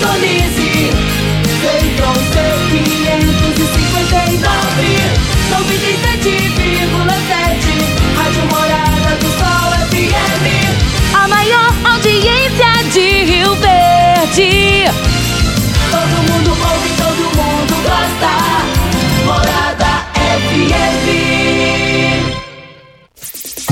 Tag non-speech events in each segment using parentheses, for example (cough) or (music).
Sintonize. Feitron C559, 97,7.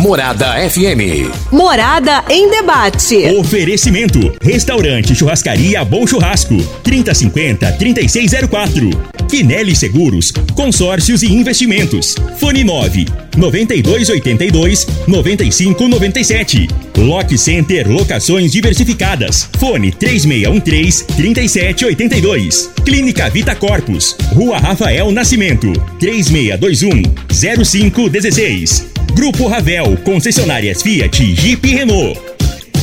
Morada FM. Morada em debate. Oferecimento: Restaurante Churrascaria Bom Churrasco, 3050-3604. Quinelli Seguros, Consórcios e Investimentos. Fone 9 9282 9597. Lock Center Locações Diversificadas. Fone 3613 3782. Clínica Vita Corpus, Rua Rafael Nascimento, 3621 0516. Grupo Ravel, concessionárias Fiat, Jeep e Renault.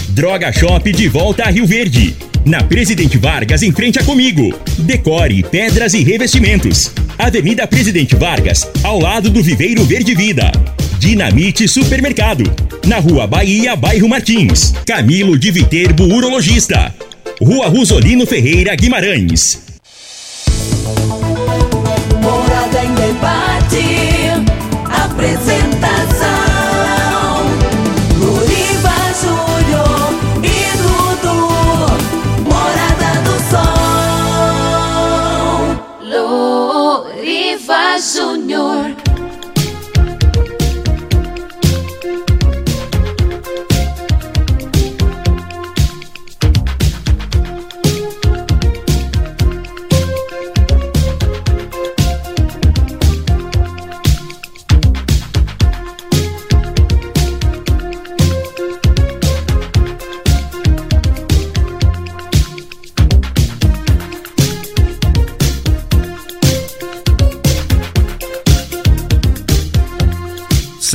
Droga Shop de volta a Rio Verde. Na Presidente Vargas, em frente a Comigo. Decore, pedras e revestimentos. Avenida Presidente Vargas, ao lado do Viveiro Verde Vida. Dinamite Supermercado. Na Rua Bahia, bairro Martins. Camilo de Viterbo, urologista. Rua Rosolino Ferreira, Guimarães. Morada em debate. Apresentação: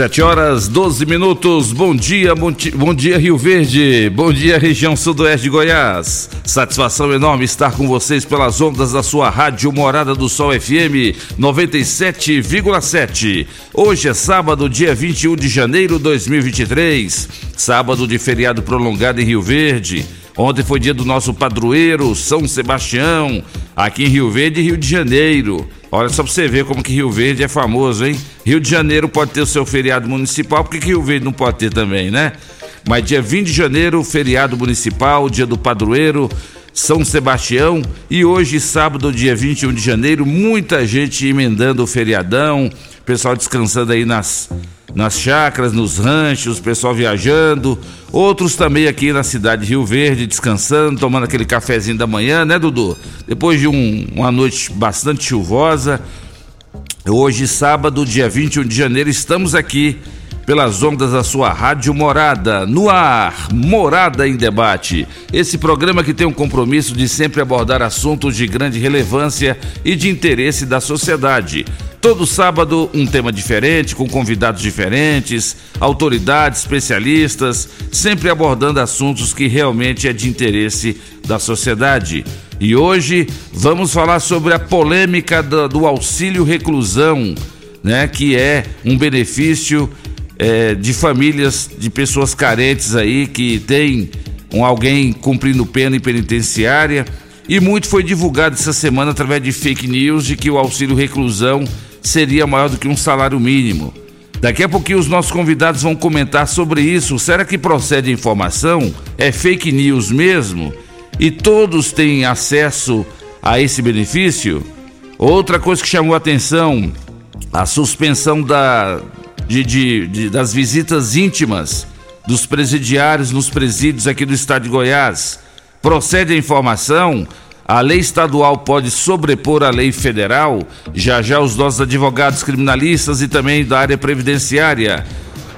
Sete horas, 12 minutos. Bom dia, bom, dia Rio Verde. Bom dia região sudoeste de Goiás. Satisfação enorme estar com vocês pelas ondas da sua rádio Morada do Sol FM 97,7. Hoje é sábado, dia 21 de janeiro de 2023. Sábado de feriado prolongado em Rio Verde. Ontem foi dia do nosso padroeiro, São Sebastião, aqui em Rio Verde Rio de Janeiro. Olha só pra você ver como que Rio Verde é famoso, hein? Rio de Janeiro pode ter o seu feriado municipal, por que que Rio Verde não pode ter também, né? Mas dia 20 de janeiro, feriado municipal, dia do padroeiro, São Sebastião. E hoje, sábado, dia 21 de janeiro, muita gente emendando o feriadão, pessoal descansando aí nas, nas chácaras, nos ranchos, pessoal viajando. Outros também aqui na cidade de Rio Verde, descansando, tomando aquele cafezinho da manhã, né, Dudu? Depois de um- uma noite bastante chuvosa. Hoje, sábado, dia 21 de janeiro, estamos aqui pelas ondas da sua Rádio Morada, no ar, Morada em Debate. Esse programa que tem um compromisso de sempre abordar assuntos de grande relevância e de interesse da sociedade. Todo sábado, um tema diferente, com convidados diferentes, autoridades, especialistas, sempre abordando assuntos que realmente é de interesse da sociedade. E hoje vamos falar sobre a polêmica do, do auxílio reclusão, né, que é um benefício eh, de famílias de pessoas carentes aí que tem um, alguém cumprindo pena em penitenciária. E muito foi divulgado essa semana através de fake news de que o auxílio reclusão seria maior do que um salário mínimo. Daqui a pouquinho os nossos convidados vão comentar sobre isso. Será que procede a informação? É fake news mesmo? E todos têm acesso a esse benefício? Outra coisa que chamou a atenção, a suspensão da, de, de- de- das visitas íntimas dos presidiários nos presídios aqui do estado de Goiás. Procede a informação? A lei estadual pode sobrepor a lei federal? Já já os nossos advogados criminalistas e também da área previdenciária.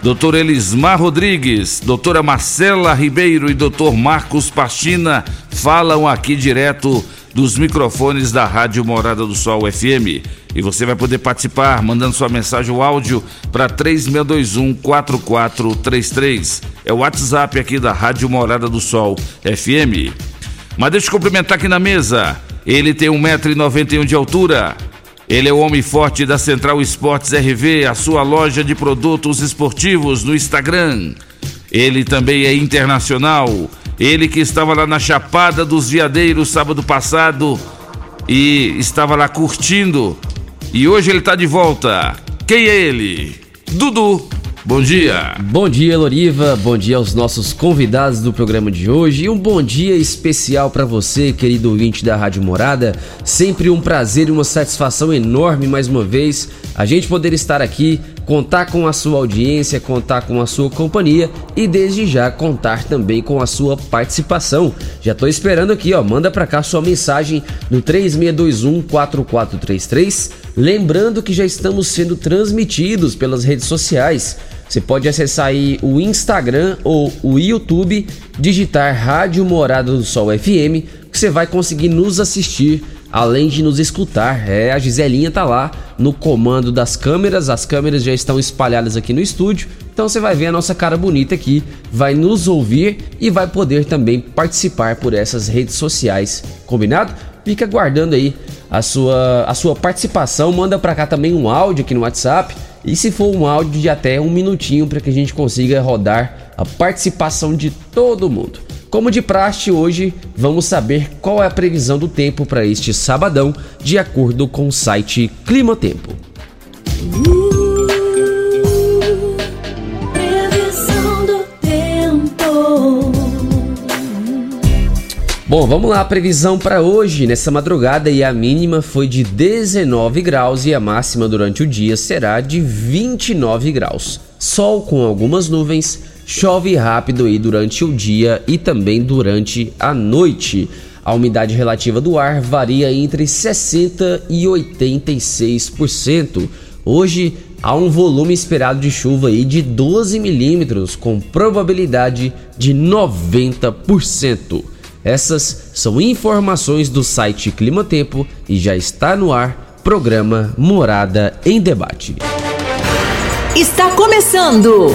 Doutor Elismar Rodrigues, doutora Marcela Ribeiro e doutor Marcos Pastina falam aqui direto dos microfones da Rádio Morada do Sol FM. E você vai poder participar mandando sua mensagem ou áudio para 3621-4433. É o WhatsApp aqui da Rádio Morada do Sol FM. Mas deixa eu cumprimentar aqui na mesa. Ele tem 1,91m de altura. Ele é o homem forte da Central Esportes RV, a sua loja de produtos esportivos no Instagram. Ele também é internacional. Ele que estava lá na Chapada dos Veadeiros sábado passado e estava lá curtindo. E hoje ele está de volta. Quem é ele? Dudu. Bom dia. Bom dia, Loriva. Bom dia aos nossos convidados do programa de hoje. E um bom dia especial para você, querido ouvinte da Rádio Morada. Sempre um prazer e uma satisfação enorme mais uma vez a gente poder estar aqui, contar com a sua audiência, contar com a sua companhia e desde já contar também com a sua participação. Já tô esperando aqui, ó, manda para cá sua mensagem no 3621 4433, lembrando que já estamos sendo transmitidos pelas redes sociais. Você pode acessar aí o Instagram ou o YouTube, digitar Rádio Morada do Sol FM, que você vai conseguir nos assistir, além de nos escutar. É, a Giselinha tá lá no comando das câmeras, as câmeras já estão espalhadas aqui no estúdio, então você vai ver a nossa cara bonita aqui, vai nos ouvir e vai poder também participar por essas redes sociais, combinado? Fica aguardando aí a sua, a sua participação, manda para cá também um áudio aqui no WhatsApp e se for um áudio de até um minutinho para que a gente consiga rodar a participação de todo mundo. Como de praxe, hoje vamos saber qual é a previsão do tempo para este sabadão, de acordo com o site Clima Tempo. Previsão do tempo. Bom, vamos lá, a previsão para hoje, nessa madrugada, e a mínima foi de 19 graus e a máxima durante o dia será de 29 graus. Sol com algumas nuvens, chove rápido aí durante o dia e também durante a noite. A umidade relativa do ar varia entre 60 e 86%. Hoje há um volume esperado de chuva aí de 12 milímetros, com probabilidade de 90%. Essas são informações do site Clima Tempo e já está no ar programa Morada em Debate. Está começando.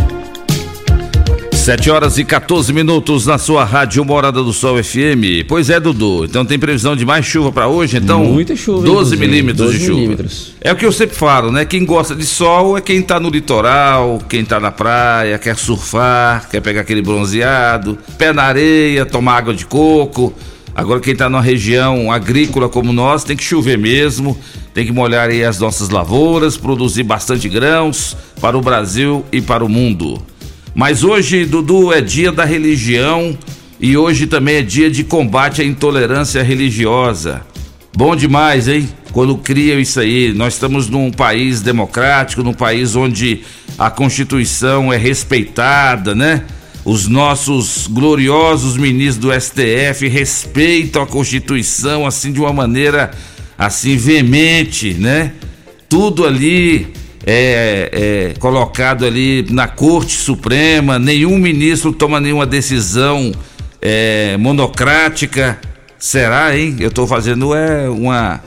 7 horas e 14 minutos na sua rádio Morada do Sol FM. Pois é, Dudu. Então tem previsão de mais chuva para hoje, então? Muita chuva, 12 inclusive, milímetros 12 de chuva. milímetros. É o que eu sempre falo, né? Quem gosta de sol é quem tá no litoral, quem tá na praia, quer surfar, quer pegar aquele bronzeado, pé na areia, tomar água de coco. Agora quem tá numa região agrícola como nós, tem que chover mesmo, tem que molhar aí as nossas lavouras, produzir bastante grãos para o Brasil e para o mundo. Mas hoje, Dudu, é dia da religião e hoje também é dia de combate à intolerância religiosa. Bom demais, hein? Quando criam isso aí. Nós estamos num país democrático, num país onde a Constituição é respeitada, né? Os nossos gloriosos ministros do STF respeitam a Constituição assim de uma maneira assim veemente, né? Tudo ali é, é colocado ali na Corte Suprema, nenhum ministro toma nenhuma decisão é, monocrática. Será, hein? Eu estou fazendo é uma,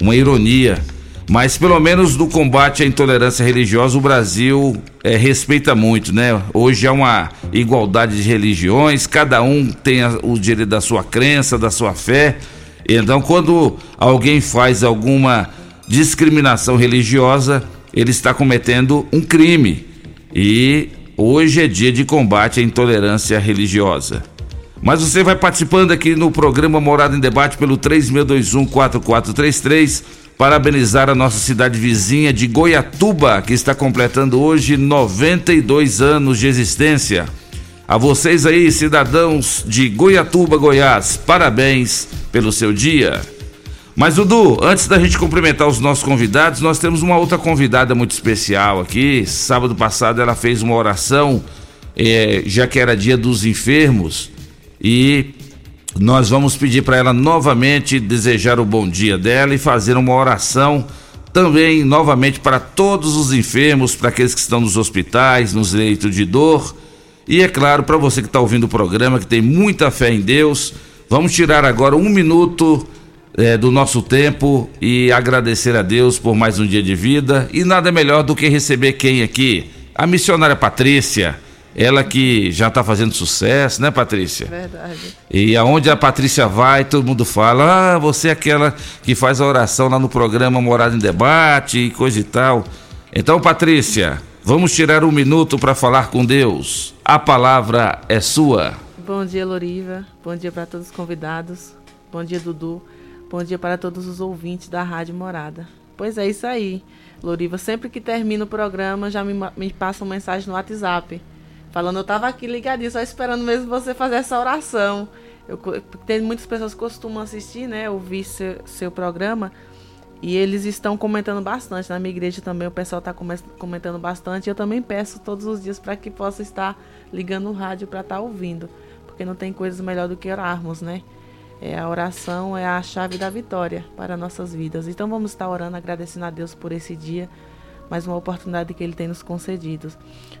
uma ironia. Mas pelo menos no combate à intolerância religiosa, o Brasil é, respeita muito, né? Hoje há uma igualdade de religiões, cada um tem a- o direito da sua crença, da sua fé. Então, quando alguém faz alguma discriminação religiosa, ele está cometendo um crime. E hoje é dia de combate à intolerância religiosa. Mas você vai participando aqui no programa Morada em Debate pelo 3621-4433. Parabenizar a nossa cidade vizinha de Goiatuba, que está completando hoje 92 anos de existência. A vocês aí, cidadãos de Goiatuba, Goiás, parabéns pelo seu dia. Mas, Dudu, antes da gente cumprimentar os nossos convidados, nós temos uma outra convidada muito especial aqui. Sábado passado ela fez uma oração, eh, já que era dia dos enfermos, e nós vamos pedir para ela novamente desejar o bom dia dela e fazer uma oração também novamente para todos os enfermos, para aqueles que estão nos hospitais, nos leitos de dor. E é claro, para você que está ouvindo o programa, que tem muita fé em Deus, vamos tirar agora um minuto eh, do nosso tempo e agradecer a Deus por mais um dia de vida. E nada melhor do que receber quem aqui? A missionária Patrícia. Ela que já está fazendo sucesso, né, Patrícia? Verdade. E aonde a Patrícia vai, todo mundo fala: ah, você é aquela que faz a oração lá no programa Morada em Debate e coisa e tal. Então, Patrícia, vamos tirar um minuto para falar com Deus. A palavra é sua. Bom dia, Loriva. Bom dia para todos os convidados. Bom dia, Dudu. Bom dia para todos os ouvintes da Rádio Morada. Pois é isso aí, Loriva. Sempre que termina o programa, já me, me passa uma mensagem no WhatsApp falando, eu tava aqui ligadinho, só esperando mesmo você fazer essa oração. Eu, tem muitas pessoas que costumam assistir, né, ouvir seu, seu programa, e eles estão comentando bastante. Na minha igreja também o pessoal está comentando bastante. Eu também peço todos os dias para que possa estar ligando o rádio para estar tá ouvindo. Porque não tem coisas melhor do que orarmos, né? É, a oração é a chave da vitória para nossas vidas. Então vamos estar orando, agradecendo a Deus por esse dia mais uma oportunidade que Ele tem nos concedido.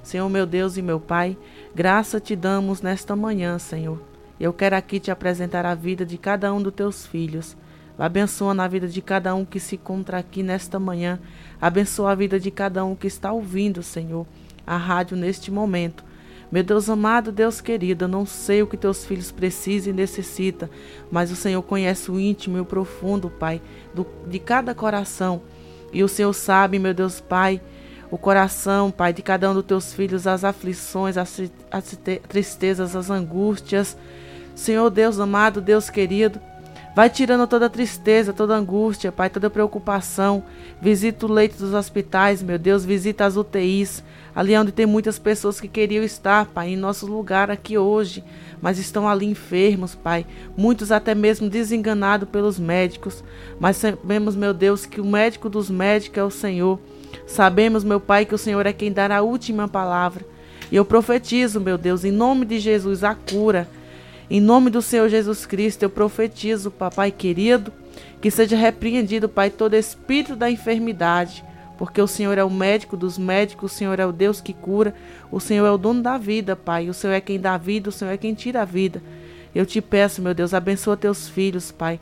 Senhor, meu Deus e meu Pai, graça te damos nesta manhã, Senhor. Eu quero aqui te apresentar a vida de cada um dos teus filhos. Abençoa na vida de cada um que se encontra aqui nesta manhã. Abençoa a vida de cada um que está ouvindo, Senhor, a rádio neste momento. Meu Deus amado, Deus querido, eu não sei o que teus filhos precisam e necessitam, mas o Senhor conhece o íntimo e o profundo, Pai, do, de cada coração. E o Senhor sabe, meu Deus Pai, o coração, Pai, de cada um dos teus filhos, as aflições, as, as tristezas, as angústias. Senhor Deus amado, Deus querido, vai tirando toda tristeza, toda angústia, Pai, toda preocupação. Visita o leito dos hospitais, meu Deus, visita as UTIs, ali onde tem muitas pessoas que queriam estar, Pai, em nosso lugar aqui hoje mas estão ali enfermos, Pai. Muitos até mesmo desenganados pelos médicos. Mas sabemos, meu Deus, que o médico dos médicos é o Senhor. Sabemos, meu Pai, que o Senhor é quem dará a última palavra. E eu profetizo, meu Deus, em nome de Jesus, a cura. Em nome do Senhor Jesus Cristo, eu profetizo, Papai querido, que seja repreendido, Pai, todo espírito da enfermidade porque o Senhor é o médico dos médicos, o Senhor é o Deus que cura, o Senhor é o dono da vida, Pai. O Senhor é quem dá vida, o Senhor é quem tira a vida. Eu te peço, meu Deus, abençoa teus filhos, Pai,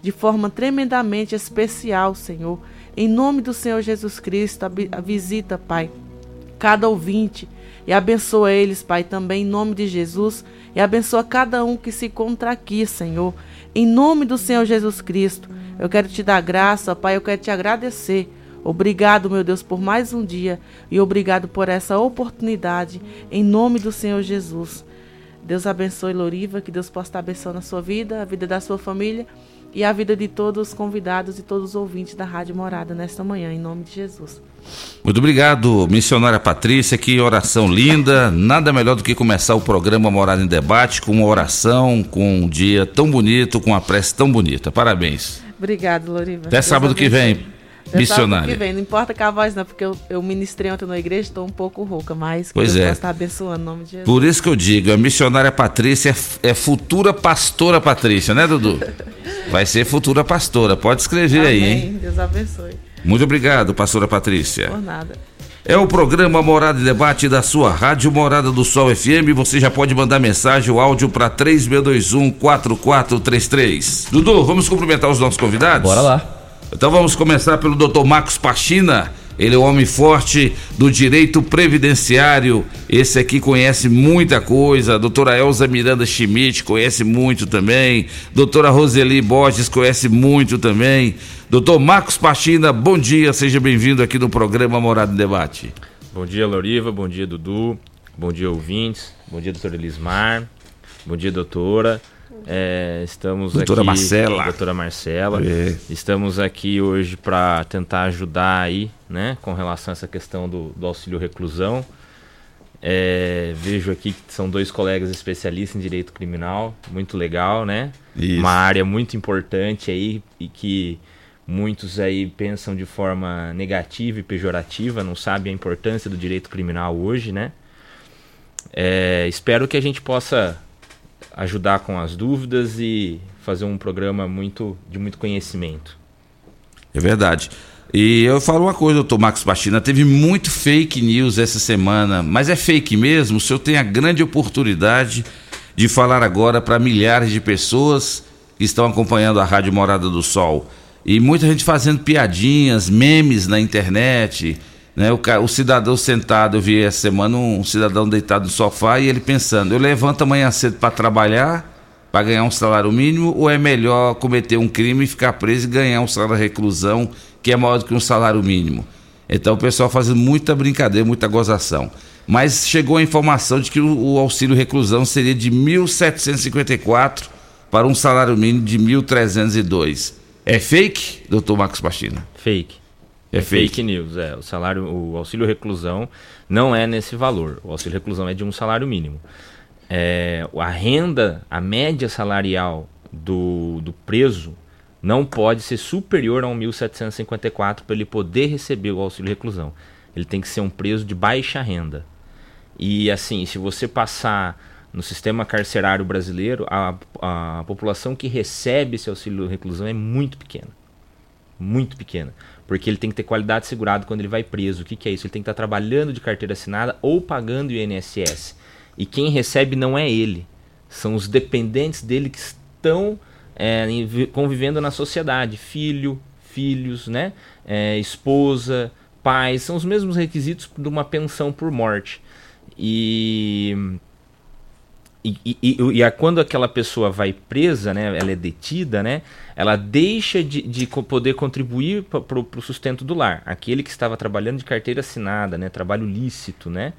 de forma tremendamente especial, Senhor. Em nome do Senhor Jesus Cristo, a visita, Pai, cada ouvinte e abençoa eles, Pai, também em nome de Jesus. E abençoa cada um que se encontra aqui, Senhor. Em nome do Senhor Jesus Cristo, eu quero te dar graça, Pai, eu quero te agradecer Obrigado, meu Deus, por mais um dia e obrigado por essa oportunidade, em nome do Senhor Jesus. Deus abençoe Loriva, que Deus possa estar abençoando a sua vida, a vida da sua família e a vida de todos os convidados e todos os ouvintes da Rádio Morada nesta manhã, em nome de Jesus. Muito obrigado, missionária Patrícia, que oração linda. Nada melhor do que começar o programa Morada em Debate com uma oração, com um dia tão bonito, com uma prece tão bonita. Parabéns. Obrigado, Loriva. Até Deus sábado abençoe. que vem. Missionária. Que vem. Não importa com a voz, não, porque eu, eu ministrei ontem na igreja, estou um pouco rouca, mas que pois Deus é. estar abençoando o nome de Jesus. Por isso que eu digo, a missionária Patrícia é, é futura pastora Patrícia, né, Dudu? Vai ser futura pastora. Pode escrever Amém. aí, hein? Deus abençoe. Muito obrigado, pastora Patrícia. Por nada. É o programa Morada e Debate da sua Rádio Morada do Sol FM. Você já pode mandar mensagem, o áudio para 3621-4433. Dudu, vamos cumprimentar os nossos convidados? Bora lá. Então vamos começar pelo Dr. Marcos Pachina. Ele é o homem forte do direito previdenciário. Esse aqui conhece muita coisa. A doutora Elza Miranda Schmidt conhece muito também. Doutora Roseli Borges conhece muito também. Doutor Marcos Pachina, bom dia, seja bem-vindo aqui no programa Morado em Debate. Bom dia, Loriva. Bom dia, Dudu. Bom dia, ouvintes. Bom dia, doutora Elismar. Bom dia, doutora. É, estamos doutora aqui, Marcela. Doutora Marcela. É. Estamos aqui hoje para tentar ajudar aí, né, com relação a essa questão do, do auxílio reclusão. É, vejo aqui que são dois colegas especialistas em direito criminal, muito legal, né? Isso. Uma área muito importante aí e que muitos aí pensam de forma negativa e pejorativa, não sabem a importância do direito criminal hoje, né? É, espero que a gente possa ajudar com as dúvidas e fazer um programa muito de muito conhecimento. É verdade. E eu falo uma coisa, doutor Marcos Bastina, teve muito fake news essa semana, mas é fake mesmo? O senhor tem a grande oportunidade de falar agora para milhares de pessoas que estão acompanhando a Rádio Morada do Sol. E muita gente fazendo piadinhas, memes na internet, né? O, o cidadão sentado, eu vi essa semana um cidadão deitado no sofá e ele pensando: eu levanto amanhã cedo para trabalhar, para ganhar um salário mínimo, ou é melhor cometer um crime e ficar preso e ganhar um salário de reclusão que é maior do que um salário mínimo? Então o pessoal fazendo muita brincadeira, muita gozação. Mas chegou a informação de que o, o auxílio reclusão seria de 1.754 para um salário mínimo de 1.302. É fake, doutor Marcos Pastina? Fake. É, é fake. fake. news, é. O salário, o auxílio reclusão não é nesse valor. O auxílio reclusão é de um salário mínimo. É, a renda, a média salarial do, do preso não pode ser superior a 1.754 para ele poder receber o auxílio reclusão. Ele tem que ser um preso de baixa renda. E assim, se você passar no sistema carcerário brasileiro, a, a população que recebe esse auxílio reclusão é muito pequena. Muito pequena. Porque ele tem que ter qualidade segurada quando ele vai preso. O que, que é isso? Ele tem que estar trabalhando de carteira assinada ou pagando o INSS. E quem recebe não é ele. São os dependentes dele que estão é, convivendo na sociedade. Filho, filhos, né? É, esposa, pais. São os mesmos requisitos de uma pensão por morte. E e, e, e, e, quando aquela pessoa vai presa, né, ela é detida, né, ela deixa de, de poder contribuir para o sustento do lar. Aquele que estava trabalhando de carteira assinada, né, trabalho lícito, né,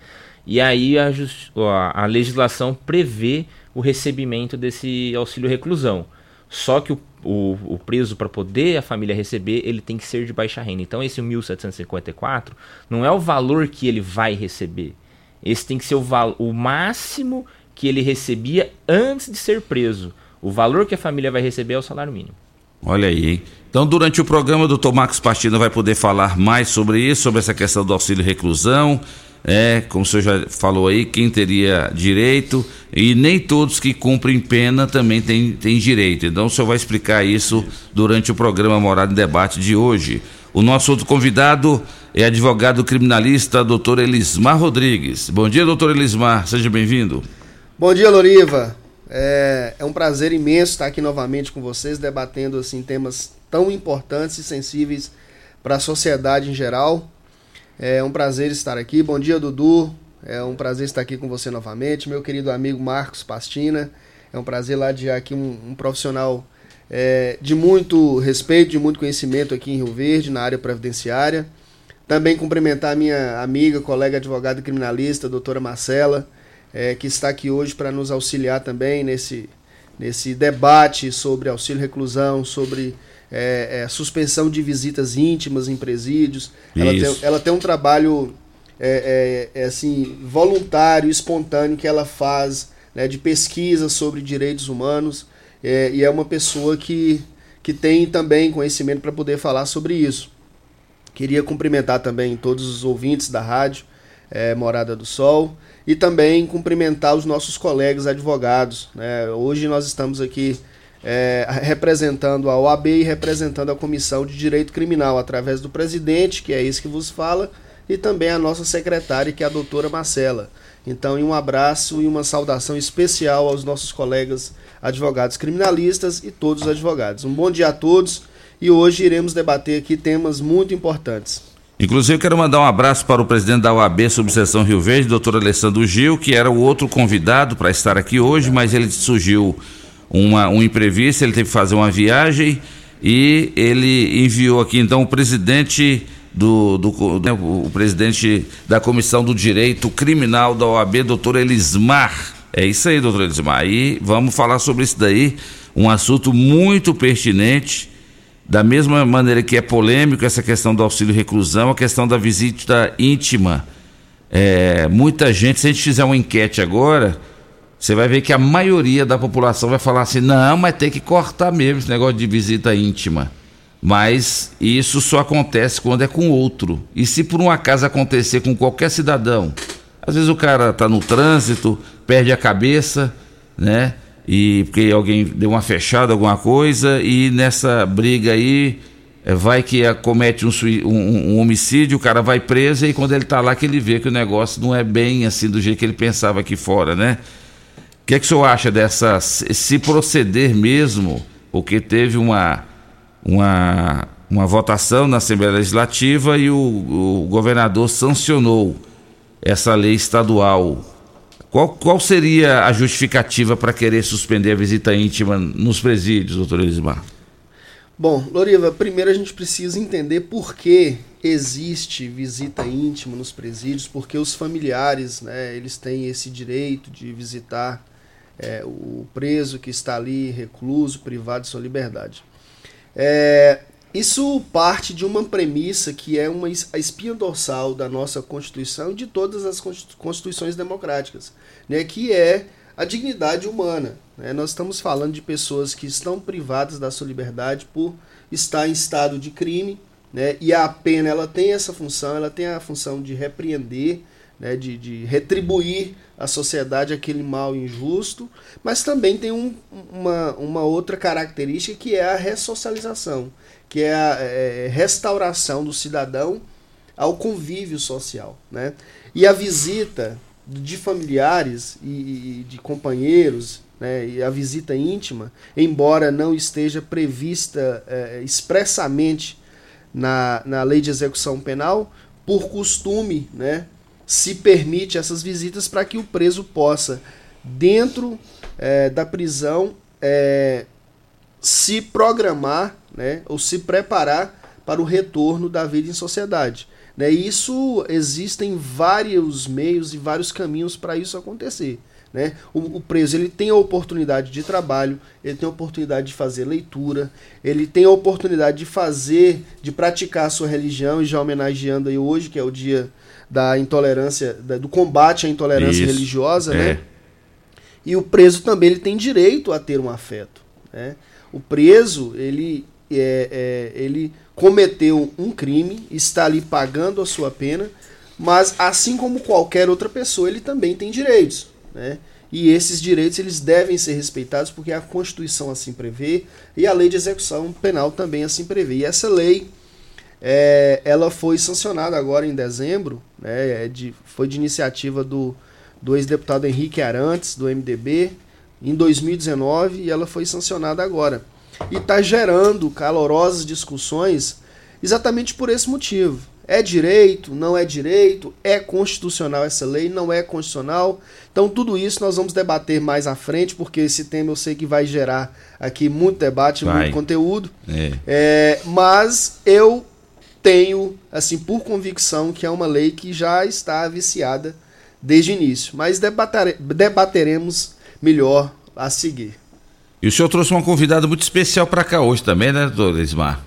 e aí a, a, a legislação prevê o recebimento desse auxílio reclusão. Só que o, o, o preso, para poder a família receber, ele tem que ser de baixa renda. Então, esse 1.754 não é o valor que ele vai receber. Esse tem que ser o, o máximo que ele recebia antes de ser preso. O valor que a família vai receber é o salário mínimo. Olha aí, hein? Então, durante o programa, o doutor Marcos Pastina vai poder falar mais sobre isso, sobre essa questão do auxílio reclusão. É, como o senhor já falou aí, quem teria direito, e nem todos que cumprem pena também têm, têm direito. Então, o senhor vai explicar isso, isso. durante o programa Morada em Debate de hoje. O nosso outro convidado é advogado criminalista, doutor Elismar Rodrigues. Bom dia, doutor Elismar, seja bem-vindo. Bom dia, Loriva. É, é, um prazer imenso estar aqui novamente com vocês, debatendo assim temas tão importantes e sensíveis para a sociedade em geral. É um prazer estar aqui. Bom dia, Dudu. É um prazer estar aqui com você novamente, meu querido amigo Marcos Pastina. É um prazer ladear aqui um, um profissional é, de muito respeito, de muito conhecimento aqui em Rio Verde, na área previdenciária. Também cumprimentar a minha amiga, colega advogada criminalista, doutora Marcela é, que está aqui hoje para nos auxiliar também nesse, nesse debate sobre auxílio reclusão, sobre é, é, suspensão de visitas íntimas em presídios. Ela tem, ela tem, um trabalho é, é, é, assim voluntário, espontâneo que ela faz né, de pesquisa sobre direitos humanos e é uma pessoa que, que tem também conhecimento para poder falar sobre isso. Queria cumprimentar também todos os ouvintes da rádio Morada do Sol e também cumprimentar os nossos colegas advogados. Né? Hoje nós estamos aqui é, representando a OAB e representando a Comissão de Direito Criminal, através do presidente, que é esse que vos fala, e também a nossa secretária, que é a doutora Marcela. Então, um abraço e uma saudação especial aos nossos colegas advogados criminalistas e todos os advogados. Um bom dia a todos e hoje iremos debater aqui temas muito importantes. Inclusive, eu quero mandar um abraço para o presidente da UAB Subseção Rio Verde, doutor Alessandro Gil, que era o outro convidado para estar aqui hoje, mas ele surgiu uma, um imprevisto, ele teve que fazer uma viagem e ele enviou aqui então o presidente do, do né, o presidente da Comissão do Direito Criminal da OAB, doutor Elismar. É isso aí, doutor Elismar. E vamos falar sobre isso daí, um assunto muito pertinente da mesma maneira que é polêmico essa questão do auxílio reclusão, a questão da visita íntima. É, muita gente, se a gente fizer uma enquete agora, você vai ver que a maioria da população vai falar assim: não, mas tem que cortar mesmo esse negócio de visita íntima. Mas isso só acontece quando é com outro. E se por um acaso acontecer com qualquer cidadão, às vezes o cara está no trânsito, perde a cabeça, né? E porque alguém deu uma fechada, alguma coisa, e nessa briga aí é, vai que comete um, um, um, homicídio, o cara vai preso, e quando ele está lá que ele vê que o negócio não é bem assim do jeito que ele pensava aqui fora, né? O que, é que o senhor acha dessa, se proceder mesmo, porque teve uma, uma, uma votação na Assembleia Legislativa e o, o governador sancionou essa lei estadual. Qual, qual seria a justificativa para querer suspender a visita íntima nos presídios, doutor Elismar? Bom, Loriva, primeiro a gente precisa entender por que existe visita íntima nos presídios, porque os familiares, né, eles têm esse direito de visitar é, o preso que está ali recluso, privado de sua liberdade. É, isso parte de uma premissa que é uma, a espinha dorsal da nossa Constituição e de todas as constituições democráticas, né, que é a dignidade humana. Né? Nós estamos falando de pessoas que estão privadas da sua liberdade por estar em estado de crime, né? e a pena ela tem essa função, ela tem a função de repreender, né? de, de retribuir à sociedade aquele mal injusto, mas também tem um, uma, uma outra característica que é a ressocialização que é a é, restauração do cidadão ao convívio social. Né? E a visita de familiares e, e de companheiros, né, e a visita íntima, embora não esteja prevista é, expressamente na, na lei de execução penal, por costume, né, se permite essas visitas para que o preso possa, dentro é, da prisão, é, se programar né, ou se preparar para o retorno da vida em sociedade. Né? E isso existem vários meios e vários caminhos para isso acontecer. Né? O, o, preso ele tem a oportunidade de trabalho, ele tem a oportunidade de fazer leitura, ele tem a oportunidade de fazer, de praticar a sua religião, e já homenageando aí hoje, que é o dia da intolerância, da, do combate à intolerância Isso, religiosa, né? é. né? E o preso também ele tem direito a ter um afeto, né? O preso, ele, é, é, ele cometeu um crime, está ali pagando a sua pena, mas assim como qualquer outra pessoa, ele também tem direitos, né? E esses direitos eles devem ser respeitados porque a Constituição assim prevê e a Lei de Execução Penal também assim prevê. E essa lei é, ela foi sancionada agora em dezembro, né, é de, foi de iniciativa do, do ex-deputado Henrique Arantes, do MDB, em 2019 e ela foi sancionada agora. E está gerando calorosas discussões exatamente por esse motivo. É direito, não é direito, é constitucional essa lei, não é constitucional. Então, tudo isso nós vamos debater mais à frente, porque esse tema eu sei que vai gerar aqui muito debate, vai. muito conteúdo. É. É, mas eu tenho, assim, por convicção, que é uma lei que já está viciada desde o início. Mas debatere, debateremos melhor a seguir. E o senhor trouxe uma convidada muito especial para cá hoje também, né, doutor Ismar?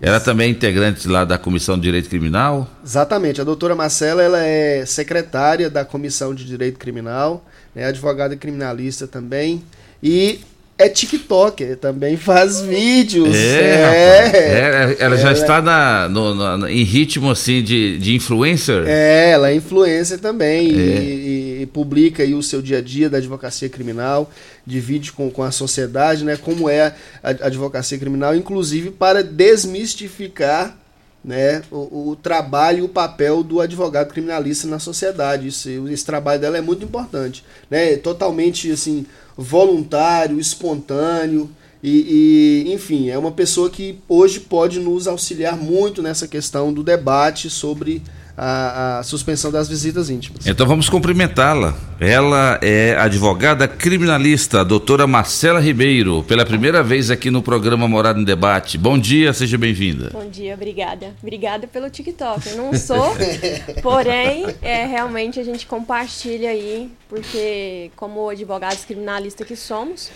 Ela também é integrante lá da Comissão de Direito Criminal? Exatamente. A doutora Marcela ela é secretária da Comissão de Direito Criminal, é advogada criminalista também. E é TikToker, também faz vídeos. É, é, é ela já ela, está na, no, no, em ritmo assim de, de influencer. É, ela é influencer também é. e, e, publica aí o seu dia a dia da advocacia criminal, divide com, com a sociedade, né, como é a, a advocacia criminal, inclusive para desmistificar né, o, o, trabalho e o papel do advogado criminalista na sociedade. Isso, esse trabalho dela é muito importante, né, totalmente assim voluntário, espontâneo. E, e, enfim, é uma pessoa que hoje pode nos auxiliar muito nessa questão do debate sobre a, a, suspensão das visitas íntimas. Então vamos cumprimentá-la. Ela é advogada criminalista, a doutora Marcela Ribeiro, pela primeira vez aqui no programa Morada em Debate. Bom dia, seja bem-vinda. Bom dia, obrigada. Obrigada pelo TikTok. Eu não sou, (laughs) porém, é, realmente a gente compartilha aí, porque como advogados criminalistas que somos,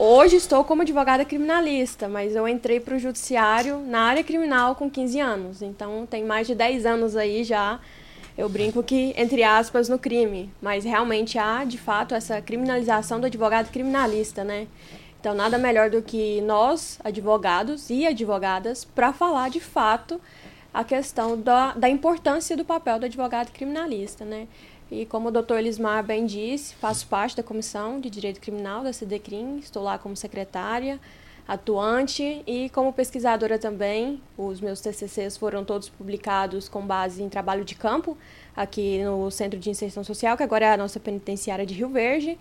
Hoje estou como advogada criminalista, mas eu entrei para o judiciário na área criminal com 15 anos. Então tem mais de 10 anos aí já. Eu brinco que, entre aspas, no crime. Mas realmente há, de fato, essa criminalização do advogado criminalista, né? Então nada melhor do que nós, advogados e advogadas, para falar de fato a questão da, da importância do papel do advogado criminalista, né? E como o doutor Elismar bem disse, faço parte da Comissão de Direito Criminal da CDCRIM, estou lá como secretária, atuante e como pesquisadora também. Os meus TCCs foram todos publicados com base em trabalho de campo aqui no Centro de Inserção Social, que agora é a nossa penitenciária de Rio Verde.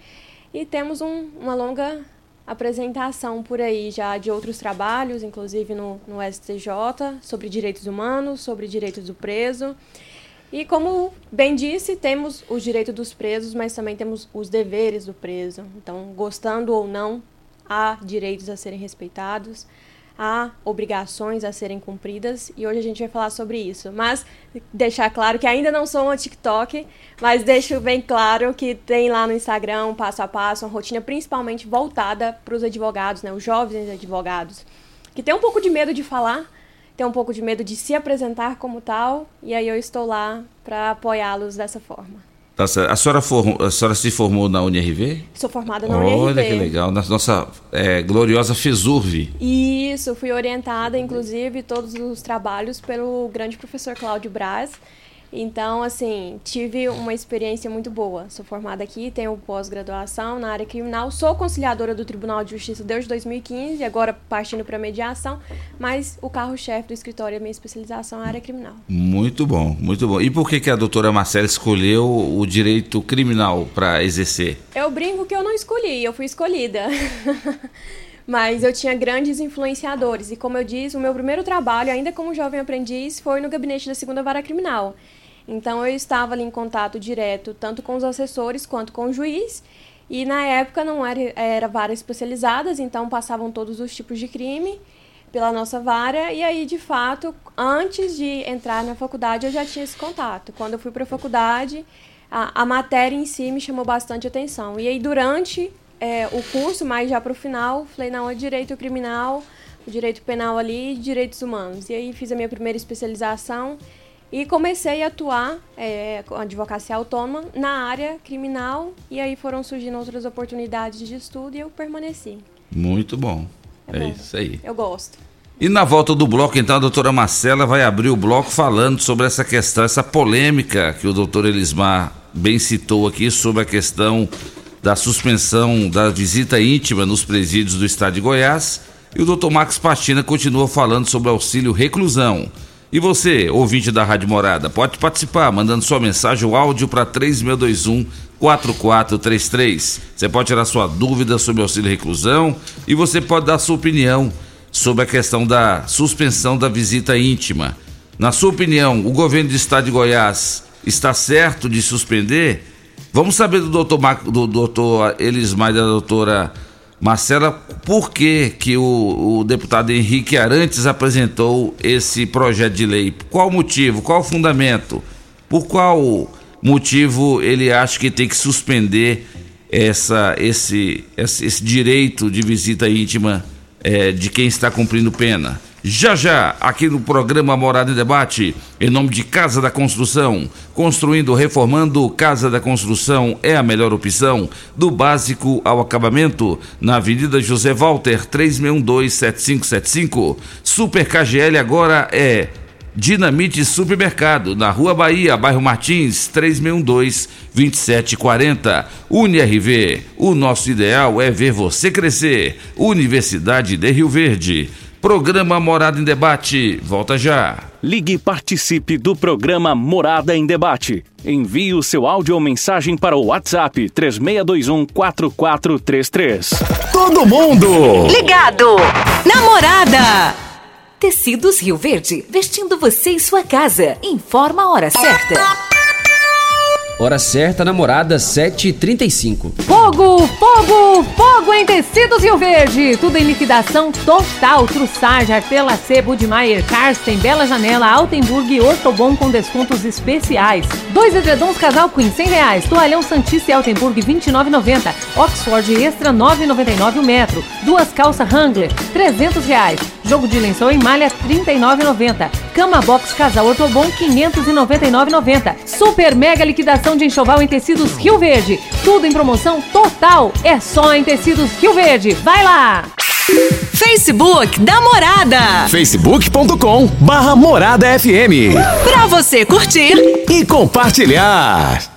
E temos um, uma longa apresentação por aí já de outros trabalhos, inclusive no, no STJ, sobre direitos humanos, sobre direitos do preso. E como bem disse, temos os direitos dos presos, mas também temos os deveres do preso. Então, gostando ou não, há direitos a serem respeitados, há obrigações a serem cumpridas e hoje a gente vai falar sobre isso. Mas deixar claro que ainda não sou uma TikTok, mas deixo bem claro que tem lá no Instagram um passo a passo, uma rotina principalmente voltada para os advogados, né, os jovens advogados, que tem um pouco de medo de falar, tem um pouco de medo de se apresentar como tal, e aí eu estou lá para apoiá-los dessa forma. Tá. A senhora, a senhora se formou na UNRV? Sou formada na Olha UNRV. que legal. Na nossa é, gloriosa FESURV. Isso, fui orientada, inclusive, todos os trabalhos pelo grande professor Cláudio Braz. Então, assim, tive uma experiência muito boa. Sou formada aqui, tenho pós-graduação na área criminal, sou conciliadora do Tribunal de Justiça desde 2015, agora partindo para mediação, mas o carro-chefe do escritório é minha especialização na área criminal. Muito bom, muito bom. E por que, que a doutora Marcela escolheu o direito criminal para exercer? Eu brinco que eu não escolhi, eu fui escolhida. (laughs) Mas eu tinha grandes influenciadores. E como eu disse, o meu primeiro trabalho, ainda como jovem aprendiz, foi no gabinete da segunda vara criminal. Então eu estava ali em contato direto, tanto com os assessores quanto com o juiz. E na época não era, era varas especializadas, então passavam todos os tipos de crime pela nossa vara. E aí, de fato, antes de entrar na faculdade, eu já tinha esse contato. Quando eu fui para a faculdade, a matéria em si me chamou bastante atenção. E aí, durante é, o curso, mas já para o final, falei, não, é direito criminal, direito penal ali e direitos humanos. E aí fiz a minha primeira especialização e comecei a atuar é, com advocacia autônoma na área criminal e aí foram surgindo outras oportunidades de estudo e eu permaneci. Muito bom. É, bom. isso aí. Eu gosto. E na volta do bloco, então, a doutora Marcela vai abrir o bloco falando sobre essa questão, essa polêmica que o doutor Elismar bem citou aqui sobre a questão da suspensão da visita íntima nos presídios do estado de Goiás. E o doutor Max Pastina continua falando sobre auxílio reclusão. E você, ouvinte da Rádio Morada, pode participar mandando sua mensagem ou áudio para 3621 4433. Você pode tirar sua dúvida sobre auxílio reclusão e você pode dar sua opinião sobre a questão da suspensão da visita íntima. Na sua opinião, o governo do estado de Goiás está certo de suspender? Vamos saber do doutor, Mar... do doutor Elismar e da doutora Marcela por que, que o, o, deputado Henrique Arantes apresentou esse projeto de lei. Qual o motivo? Qual o fundamento? Por qual motivo ele acha que tem que suspender essa, esse, esse, esse direito de visita íntima é, de quem está cumprindo pena? Já já, aqui no programa Morada em Debate, em nome de Casa da Construção. Construindo, reformando, Casa da Construção é a melhor opção, do básico ao acabamento, na Avenida José Walter, 3612-7575. Super KGL agora é Dinamite Supermercado, na Rua Bahia, bairro Martins, 3612-2740. UniRV, o nosso ideal é ver você crescer. Universidade de Rio Verde. Programa Morada em Debate. Volta já. Ligue e participe do programa Morada em Debate. Envie o seu áudio ou mensagem para o WhatsApp 3621 4433. Todo mundo ligado. Namorada. Tecidos Rio Verde, vestindo você e sua casa. Informa a hora certa. Hora certa, namorada, 7h35. Fogo, fogo, fogo em tecidos Rio Verde. Tudo em liquidação total. Trussage, Artela C, Budmeier, Karsten, Bela Janela, Altenburg e Ortobon com descontos especiais. Dois edredons casal Queen, 100 reais. Toalhão Santista e Altenburg, 29,90. Oxford Extra, 9,99 o metro. Duas calças Wrangler, 300 reais. Jogo de lençol em malha, 39,90. Cama Box Casal Ortobon, 599,90. Super mega liquidação de enxoval em tecidos Rio Verde. Tudo em promoção total. É só em tecidos Rio Verde. Vai lá! Facebook da Morada. facebook.com barra Morada FM. Pra você curtir e compartilhar.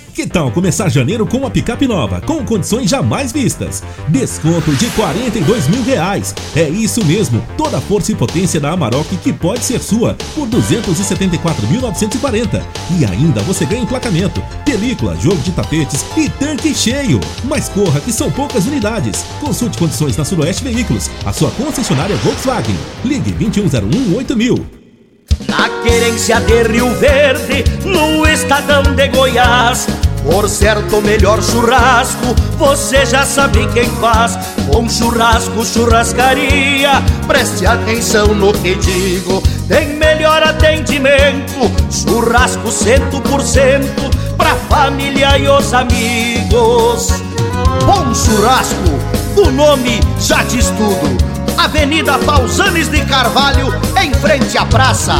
Que tal começar janeiro com uma picape nova, com condições jamais vistas? Desconto de 42 mil reais. É isso mesmo, toda a força e potência da Amarok que pode ser sua por 274.940. E ainda você ganha emplacamento, película, jogo de tapetes e tanque cheio. Mas corra que são poucas unidades. Consulte condições na Suroeste Veículos, a sua concessionária Volkswagen. Ligue 2101 8000. Na querência de Rio Verde, no estadão de Goiás. Por certo, o melhor churrasco, você já sabe quem faz. Bom churrasco, churrascaria, preste atenção no que digo. Tem melhor atendimento, churrasco cento por cento, pra família e os amigos. Bom churrasco, o nome já diz tudo. Avenida Pausanes de Carvalho, em frente à praça.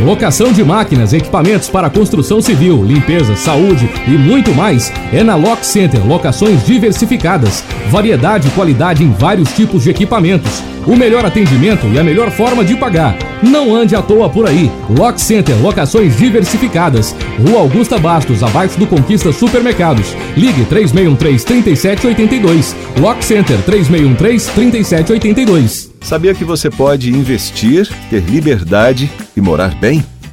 Locação de máquinas, equipamentos para construção civil, limpeza, saúde e muito mais é na Lock Center. Locações diversificadas, variedade e qualidade em vários tipos de equipamentos. O melhor atendimento e a melhor forma de pagar. Não ande à toa por aí. Lock Center, locações diversificadas. Rua Augusta Bastos, abaixo do Conquista Supermercados. Ligue 3613-3782. Lock Center 3613-3782. Sabia que você pode investir, ter liberdade e morar bem?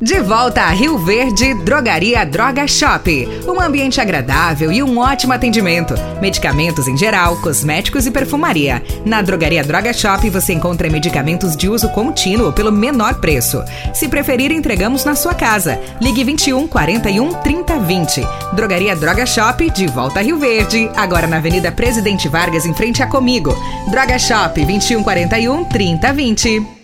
De volta a Rio Verde, Drogaria Droga Shop. Um ambiente agradável e um ótimo atendimento. Medicamentos em geral, cosméticos e perfumaria. Na Drogaria Droga Shop você encontra medicamentos de uso contínuo pelo menor preço. Se preferir, entregamos na sua casa. Ligue 21 41 30 20. Drogaria Droga Shop, de volta a Rio Verde. Agora na Avenida Presidente Vargas, em frente a Comigo. Droga Shop 21 41 30 20.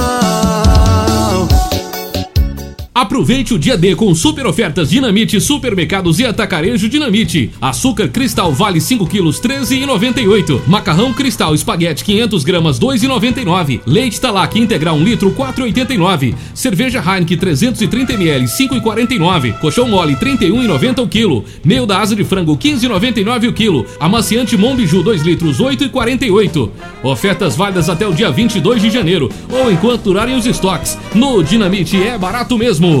Aproveite o dia D com super ofertas Dinamite, supermercados e atacarejo Dinamite. Açúcar Cristal vale 5 quilos 13,98. Macarrão Cristal espaguete 500 gramas 2,99. Leite Talac integral 1 litro 4,89. Cerveja Heineken 330 ml 5,49. Colchão mole 31,90 o quilo. Meio da asa de frango 15,99 o quilo. Amaciante Monbiju 2 litros 8,48. Ofertas válidas até o dia 22 de janeiro ou enquanto durarem os estoques. No Dinamite é barato mesmo.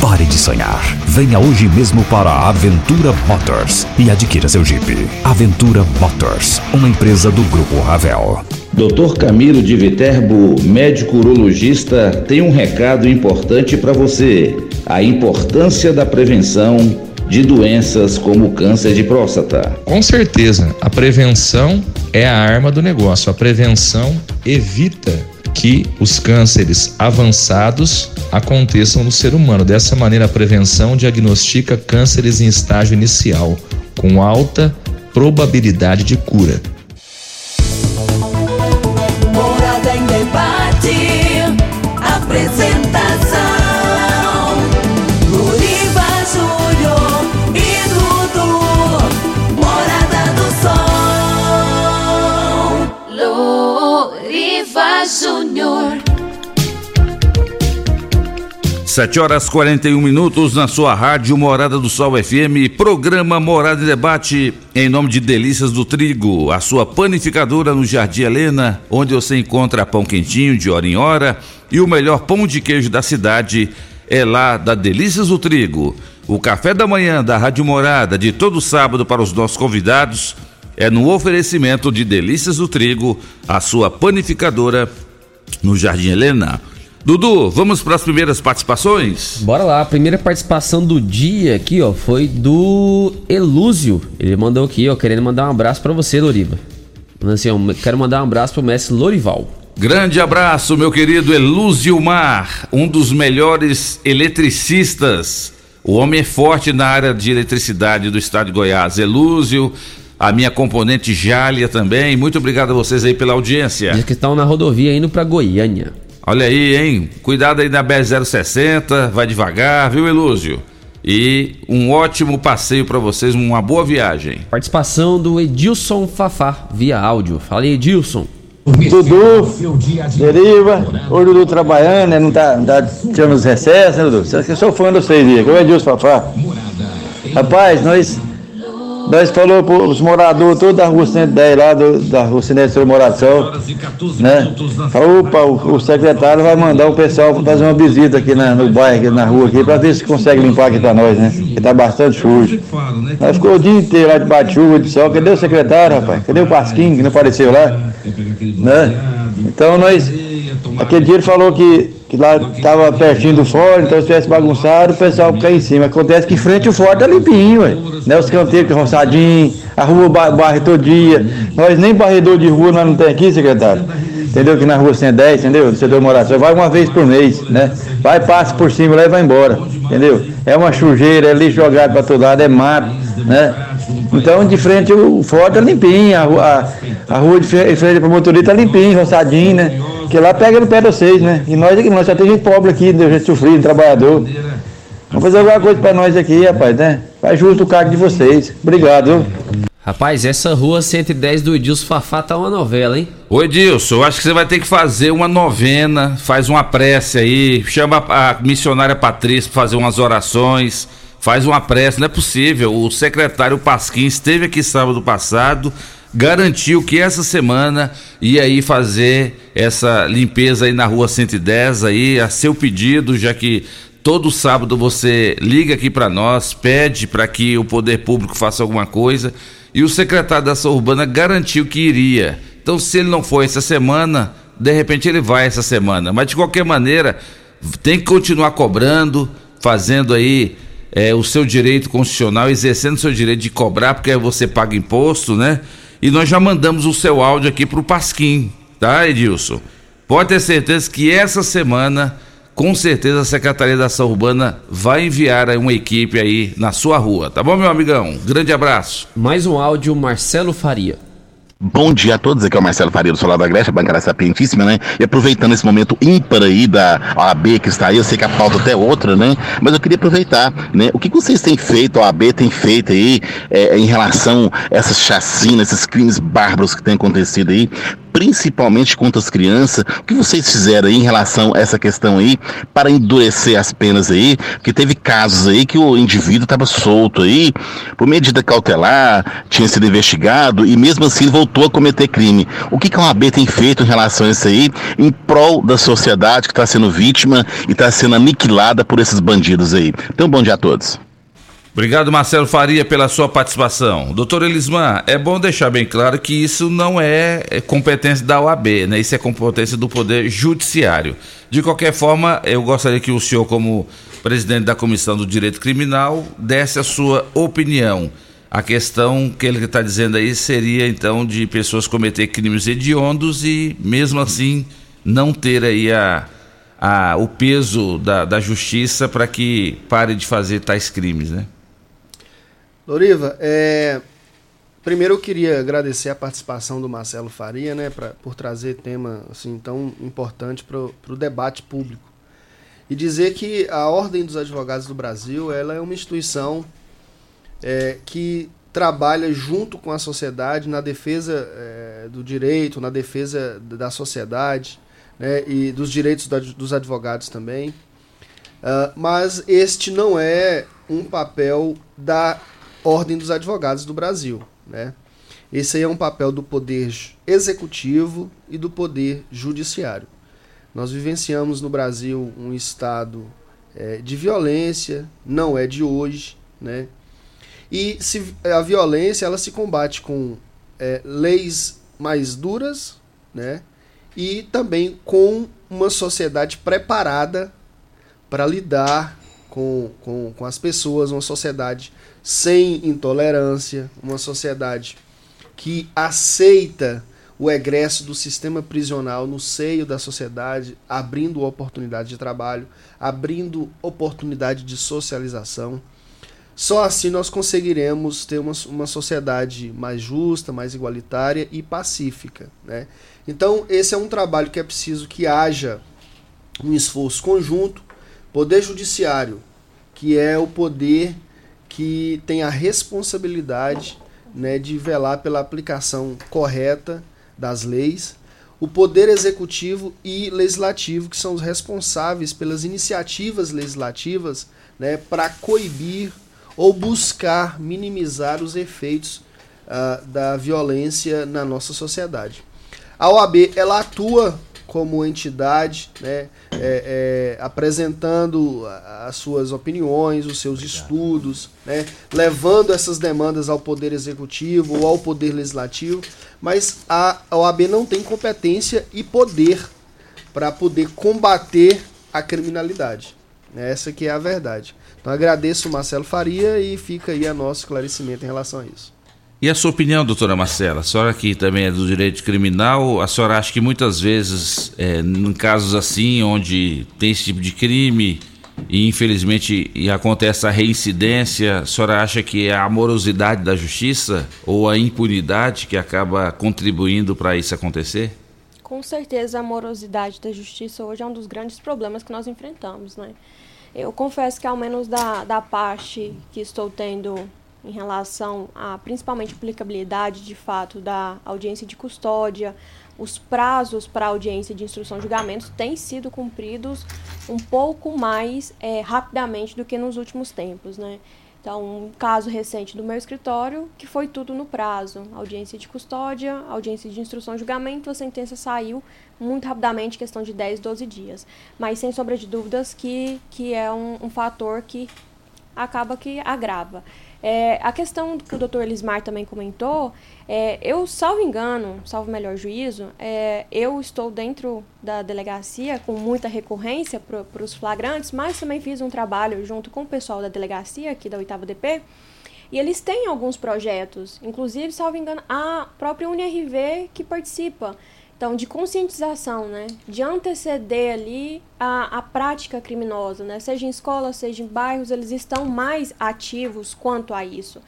Pare de sonhar. Venha hoje mesmo para a Aventura Motors e adquira seu Jeep. Aventura Motors, uma empresa do Grupo Ravel. Dr. Camilo de Viterbo, médico urologista, tem um recado importante para você. A importância da prevenção de doenças como o câncer de próstata. Com certeza, a prevenção é a arma do negócio. A prevenção evita que os cânceres avançados aconteçam no ser humano. Dessa maneira, a prevenção diagnostica cânceres em estágio inicial, com alta probabilidade de cura. Morada em debate. Júnior 7 horas 41 minutos na sua rádio Morada do Sol FM, programa Morada em Debate, em nome de Delícias do Trigo, a sua panificadora no Jardim Helena, onde você encontra pão quentinho de hora em hora e o melhor pão de queijo da cidade é lá da Delícias do Trigo. O café da manhã da Rádio Morada, de todo sábado para os nossos convidados, é no oferecimento de Delícias do Trigo, a sua panificadora no Jardim Helena. Dudu, vamos para as primeiras participações? Bora lá, a primeira participação do dia aqui, ó, foi do Elúzio. Ele mandou aqui, ó, querendo mandar um abraço pra você, Loriva. Assim, ó, quero mandar um abraço pro mestre Lorival. Grande abraço, meu querido Elúzio Mar, um dos melhores eletricistas. O homem é forte na área de eletricidade do estado de Goiás. Elúzio, a minha componente Jália também. Muito obrigado a vocês aí pela audiência. Diz que estão na rodovia indo pra Goiânia. Olha aí, hein? Cuidado aí na BR-060, vai devagar, viu, Elúzio? E um ótimo passeio para vocês, uma boa viagem. Participação do Edilson Fafá, via áudio. Fala aí, Edilson. Dudu, deriva, o Dudu trabalhando, né? Não tá, não tá tirando os recessos, né, Dudu? Eu sou fã de vocês aí, que é o Edilson Fafá. Rapaz, nós, nós falou pros moradores todos da rua 110 lá, do, da rua Sinestro Moração, né? Opa, o, o secretário vai mandar o pessoal fazer uma visita aqui na- no bairro, aqui na rua aqui, pra ver se consegue limpar aqui pra nós, né? Que tá bastante sujo. Nós ficou o dia inteiro lá de chuva, de sol. Cadê o secretário, rapaz? Cadê o Pasquim que não apareceu lá? Né? Então nós. Aquele dia ele falou que, que lá estava pertinho do forte, então se tivesse bagunçado, o pessoal fica em cima. Acontece que em frente o forte tá limpinho, ué. né? Os canteiros que roçadinho, a rua ba- barre todo dia. Nós nem barredor de rua nós não tem aqui, secretário. Entendeu? Aqui na rua 110, entendeu? Do setor moração. Vai uma vez por mês, né? Vai, passa por cima lá e vai embora. Entendeu? É uma sujeira, é lixo jogado para todo lado, é mato, né? Então, de frente, o forte é limpinho, a rua, a, a rua de fre- de frente para o motorista tá limpinho, roçadinho, né? Porque lá pega no pé de vocês, né? E nós aqui, nós só tem gente pobre aqui, de gente sofrido, trabalhador. Vamos fazer alguma coisa para nós aqui, rapaz, né? Faz justo o cargo de vocês. Obrigado, viu? Rapaz, essa rua 110 do Edilson Fafá tá uma novela, hein? Ô Edilson, eu acho que você vai ter que fazer uma novena, faz uma prece aí, chama a missionária Patrícia para fazer umas orações, faz uma prece, não é possível. O secretário Pasquim esteve aqui sábado passado, garantiu que essa semana ia aí fazer essa limpeza aí na rua 110 aí, a seu pedido, já que todo sábado você liga aqui para nós, pede para que o poder público faça alguma coisa e o secretário da ação urbana garantiu que iria. Então, se ele não for essa semana, de repente ele vai essa semana. Mas de qualquer maneira, tem que continuar cobrando, fazendo aí é, o seu direito constitucional, exercendo o seu direito de cobrar, porque você paga imposto, né? E nós já mandamos o seu áudio aqui pro Pasquim, tá, Edilson? Pode ter certeza que essa semana, com certeza, a Secretaria da Ação Urbana vai enviar uma equipe aí na sua rua, tá bom, meu amigão? Grande abraço. Mais um áudio, Marcelo Faria. Bom dia a todos, aqui é o Marcelo Faria do Solar da Grécia, bancada sapientíssima, né? E aproveitando esse momento ímpar aí da OAB que está aí, eu sei que a pauta até é outra, né? Mas eu queria aproveitar, né? O que que vocês têm feito, a OAB tem feito aí, é, em relação a essas chacinas, esses crimes bárbaros que têm acontecido aí, principalmente contra as crianças, o que vocês fizeram aí em relação a essa questão aí, para endurecer as penas aí, porque teve casos aí que o indivíduo estava solto aí, por medida cautelar, tinha sido investigado e mesmo assim voltou a cometer crime. O que, que a OAB tem feito em relação a isso aí, em prol da sociedade que está sendo vítima e está sendo aniquilada por esses bandidos aí? Então, bom dia a todos. Obrigado, Marcelo Faria, pela sua participação. Doutor Elismar, é bom deixar bem claro que isso não é é competência da OAB, né? Isso é competência do Poder Judiciário. De qualquer forma, eu gostaria que o senhor, como presidente da Comissão do Direito Criminal, desse a sua opinião. A questão que ele está dizendo aí seria, então, de pessoas cometer crimes hediondos e, mesmo assim, não ter aí a, o peso da, da justiça para que pare de fazer tais crimes, né? Loriva, é, primeiro eu queria agradecer a participação do Marcelo Faria, né, pra, por trazer tema assim tão importante para o debate público. e dizer que a Ordem dos Advogados do Brasil ela é uma instituição é, que trabalha junto com a sociedade na defesa é, do direito, na defesa da sociedade né, e dos direitos da, dos advogados também. Uh, mas este não é um papel da Ordem dos Advogados do Brasil. Né? Esse aí é um papel do Poder Executivo e do Poder Judiciário. Nós vivenciamos no Brasil um estado é, de violência, não é de hoje, né? E se, a violência ela se combate com é, leis mais duras, né? E também com uma sociedade preparada para lidar com, com, com as pessoas, uma sociedade sem intolerância, uma sociedade que aceita o egresso do sistema prisional no seio da sociedade, abrindo oportunidade de trabalho, abrindo oportunidade de socialização. Só assim nós conseguiremos ter uma, uma sociedade mais justa, mais igualitária e pacífica. Né? Então, esse é um trabalho que é preciso que haja um esforço conjunto. Poder Judiciário, que é o poder que tem a responsabilidade né, de velar pela aplicação correta das leis, o poder executivo e legislativo, que são os responsáveis pelas iniciativas legislativas né, para coibir ou buscar minimizar os efeitos uh, da violência na nossa sociedade. A OAB ela atua como entidade, né, é, é, apresentando as suas opiniões, os seus estudos, né, levando essas demandas ao Poder Executivo ou ao Poder Legislativo, mas a OAB não tem competência e poder para poder combater a criminalidade. Essa que é a verdade. Então agradeço o Marcelo Faria e fica aí a nosso esclarecimento em relação a isso. E a sua opinião, doutora Marcela? A senhora que também é do direito criminal, a senhora acha que muitas vezes, é, em casos assim, onde tem esse tipo de crime e infelizmente e acontece a reincidência, a senhora acha que é a amorosidade da justiça ou a impunidade que acaba contribuindo para isso acontecer? Com certeza a morosidade da justiça hoje é um dos grandes problemas que nós enfrentamos, né? Eu confesso que ao menos da, da parte que estou tendo em relação a principalmente aplicabilidade de fato da audiência de custódia, os prazos para audiência de instrução de julgamentos têm sido cumpridos um pouco mais é, rapidamente do que nos últimos tempos, né? Então, um caso recente do meu escritório, que foi tudo no prazo. Audiência de custódia, audiência de instrução de julgamento, a sentença saiu muito rapidamente, questão de 10, 12 dias. Mas, sem sombra de dúvidas, que, que é um, um fator que acaba que agrava. É, a questão que o doutor Elismar também comentou, é, eu, salvo engano, salvo melhor juízo, é, eu estou dentro da delegacia com muita recorrência para os flagrantes, mas também fiz um trabalho junto com o pessoal da delegacia aqui da 8 DP, e eles têm alguns projetos, inclusive, salvo engano, a própria UniRV que participa. Então, de conscientização, né? De anteceder ali a, a prática criminosa, né? Seja em escolas, seja em bairros, eles estão mais ativos quanto a isso,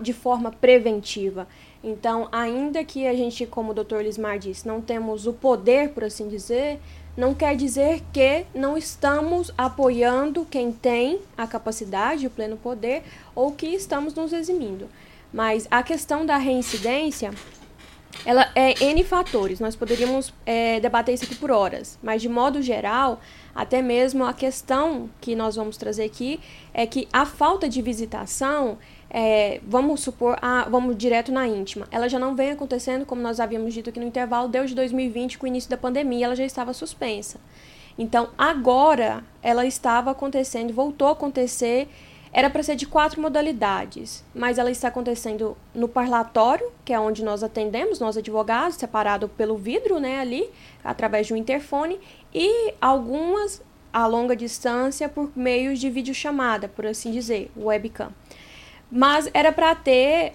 de forma preventiva. Então, ainda que a gente, como o Dr. Lismar disse, não temos o poder, por assim dizer, não quer dizer que não estamos apoiando quem tem a capacidade, o pleno poder, ou que estamos nos eximindo. Mas a questão da reincidência, ela é N fatores, nós poderíamos é, debater isso aqui por horas, mas de modo geral, até mesmo a questão que nós vamos trazer aqui é que a falta de visitação, é, vamos supor, a, vamos direto na íntima, ela já não vem acontecendo, como nós havíamos dito aqui no intervalo, desde 2020, com o início da pandemia, ela já estava suspensa. Então, agora, ela estava acontecendo, voltou a acontecer era para ser de quatro modalidades, mas ela está acontecendo no parlatório, que é onde nós atendemos, nós advogados, separado pelo vidro, né, ali, através de um interfone, e algumas a longa distância por meio de videochamada, por assim dizer, webcam. Mas era para ter,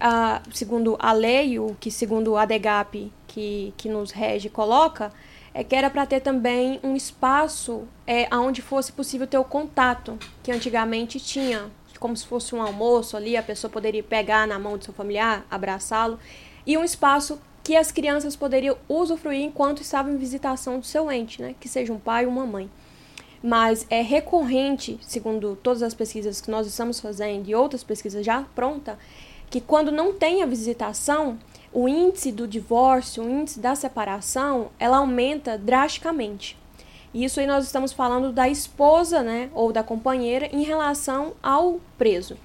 segundo a lei, o que segundo a DEGAP que, que nos rege coloca, é que era para ter também um espaço é, onde fosse possível ter o contato, que antigamente tinha como se fosse um almoço ali, a pessoa poderia pegar na mão do seu familiar, abraçá-lo, e um espaço que as crianças poderiam usufruir enquanto estavam em visitação do seu ente, né? Que seja um pai ou uma mãe. mas é recorrente, segundo todas as pesquisas que nós estamos fazendo e outras pesquisas já prontas, que quando não tem a visitação, o índice do divórcio, o índice da separação, ela aumenta drasticamente. Isso aí nós estamos falando da esposa, né, ou da companheira em relação ao preso.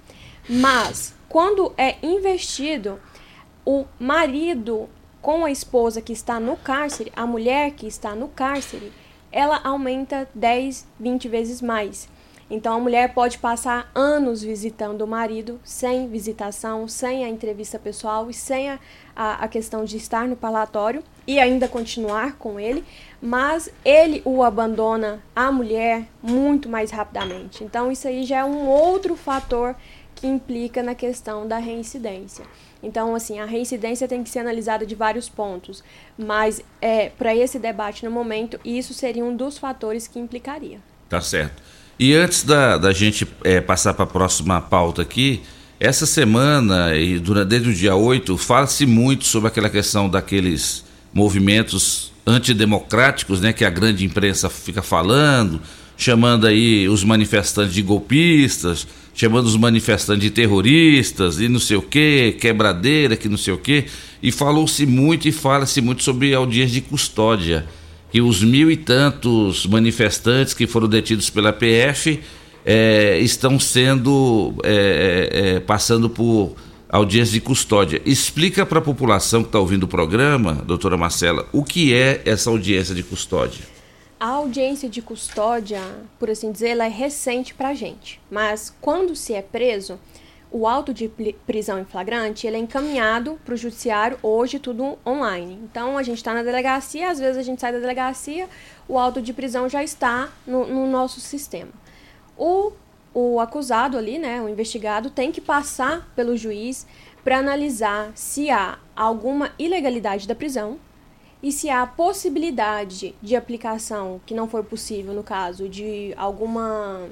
Mas quando é investido o marido com a esposa que está no cárcere, a mulher que está no cárcere, ela aumenta 10, 20 vezes mais. Então a mulher pode passar anos visitando o marido sem visitação, sem a entrevista pessoal e sem a, a, a, questão de estar no parlatório e ainda continuar com ele, mas ele o abandona a mulher muito mais rapidamente. Então isso aí já é um outro fator que implica na questão da reincidência. Então, assim, a reincidência tem que ser analisada de vários pontos, mas é, para esse debate no momento, isso seria um dos fatores que implicaria. Tá certo. E antes da, da gente é, passar para a próxima pauta aqui, essa semana, e durante, desde o dia 8, fala-se muito sobre aquela questão daqueles movimentos antidemocráticos, né, que a grande imprensa fica falando, chamando aí os manifestantes de golpistas, chamando os manifestantes de terroristas e não sei o que, quebradeira, que não sei o que, e falou-se muito e fala-se muito sobre audiência de custódia que os mil e tantos manifestantes que foram detidos pela PF é, estão sendo é, é, é, passando por audiência de custódia. Explica para a população que está ouvindo o programa, doutora Marcela, o que é essa audiência de custódia. A audiência de custódia, por assim dizer, ela é recente para a gente. Mas quando se é preso, o auto de prisão em flagrante ele é encaminhado para o judiciário hoje tudo online. Então a gente está na delegacia, às vezes a gente sai da delegacia, o auto de prisão já está no, no nosso sistema. O, o acusado ali, né, o investigado, tem que passar pelo juiz para analisar se há alguma ilegalidade da prisão e se há possibilidade de aplicação que não for possível no caso de alguma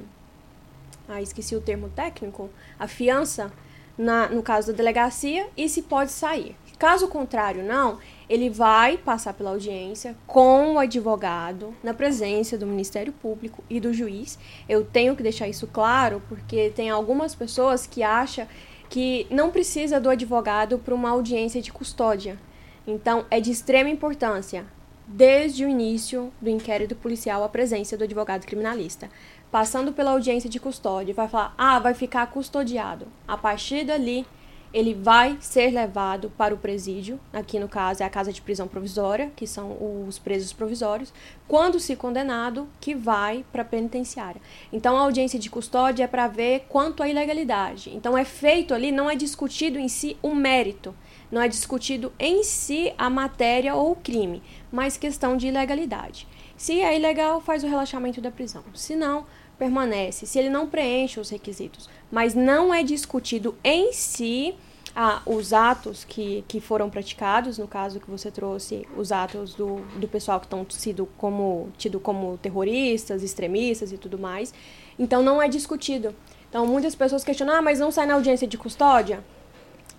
ah, esqueci o termo técnico, a fiança na, no caso da delegacia e se pode sair. Caso contrário, não, ele vai passar pela audiência com o advogado, na presença do Ministério Público e do juiz. Eu tenho que deixar isso claro, porque tem algumas pessoas que acham que não precisa do advogado para uma audiência de custódia. Então, é de extrema importância, desde o início do inquérito policial, a presença do advogado criminalista passando pela audiência de custódia, vai falar: ah, vai ficar custodiado. A partir dali, ele vai ser levado para o presídio, aqui no caso é a casa de prisão provisória, que são os presos provisórios, quando se condenado, que vai para a penitenciária. Então a audiência de custódia é para ver quanto à ilegalidade. Então é feito ali, não é discutido em si o mérito, não é discutido em si a matéria ou o crime, mas questão de ilegalidade. Se é ilegal, faz o relaxamento da prisão. Se não, permanece, se ele não preenche os requisitos, mas não é discutido em si ah, os atos que, que foram praticados, no caso que você trouxe, os atos do, do pessoal que estão sido como, tido como terroristas, extremistas e tudo mais. Então não é discutido. Então muitas pessoas questionam, ah, mas não sai na audiência de custódia?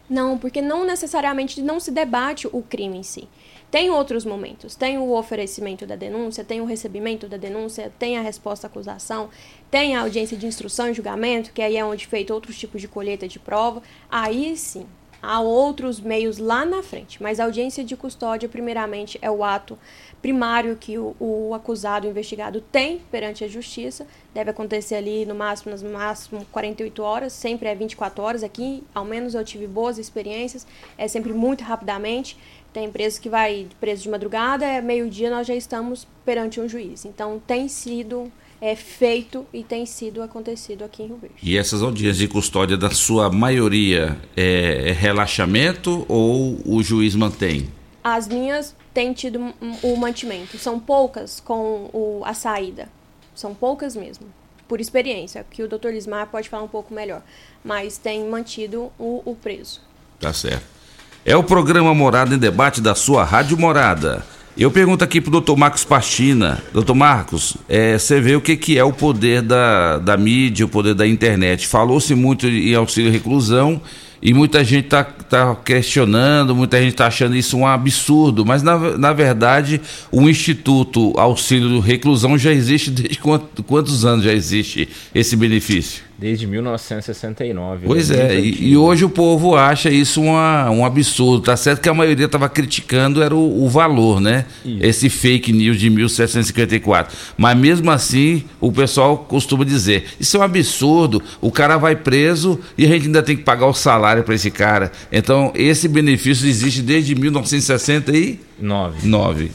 Não, porque não necessariamente não se debate o crime em si. Tem outros momentos. Tem o oferecimento da denúncia, tem o recebimento da denúncia, tem a resposta à acusação, tem a audiência de instrução e julgamento, que aí é onde feito outros tipos de colheita de prova. Aí sim, há outros meios lá na frente. Mas a audiência de custódia, primeiramente, é o ato primário que o, o, acusado, o investigado tem perante a justiça. Deve acontecer ali no máximo, no máximo 48 horas, sempre é 24 horas. Aqui, ao menos eu tive boas experiências, é sempre muito rapidamente. Tem preso que vai preso de madrugada, é meio-dia nós já estamos perante um juiz. Então tem sido é, feito e tem sido acontecido aqui em Rio Verde. E essas audiências de custódia, da sua maioria, é, é relaxamento ou o juiz mantém? As minhas têm tido o mantimento. São poucas com o, a saída. São poucas mesmo. Por experiência, que o doutor Lismar pode falar um pouco melhor. Mas tem mantido o, o preso. Tá certo. É o programa Morada em Debate da sua Rádio Morada. Eu pergunto aqui pro doutor Marcos Pastina. Doutor Marcos, é, você vê o que, que é o poder da, da mídia, o poder da internet. Falou-se muito em auxílio reclusão E muita gente está tá questionando, muita gente está achando isso um absurdo, mas na, na verdade o Instituto Auxílio Reclusão já existe desde quantos, quantos anos já existe esse benefício? Desde 1969. Pois né? é, e, e hoje o povo acha isso uma, um absurdo. Tá certo que a maioria estava criticando era o, o valor, né? Isso. Esse fake news de 1754. Mas mesmo assim, o pessoal costuma dizer: isso é um absurdo. O cara vai preso e a gente ainda tem que pagar o salário para esse cara. Então, esse benefício existe desde 1969. Nove.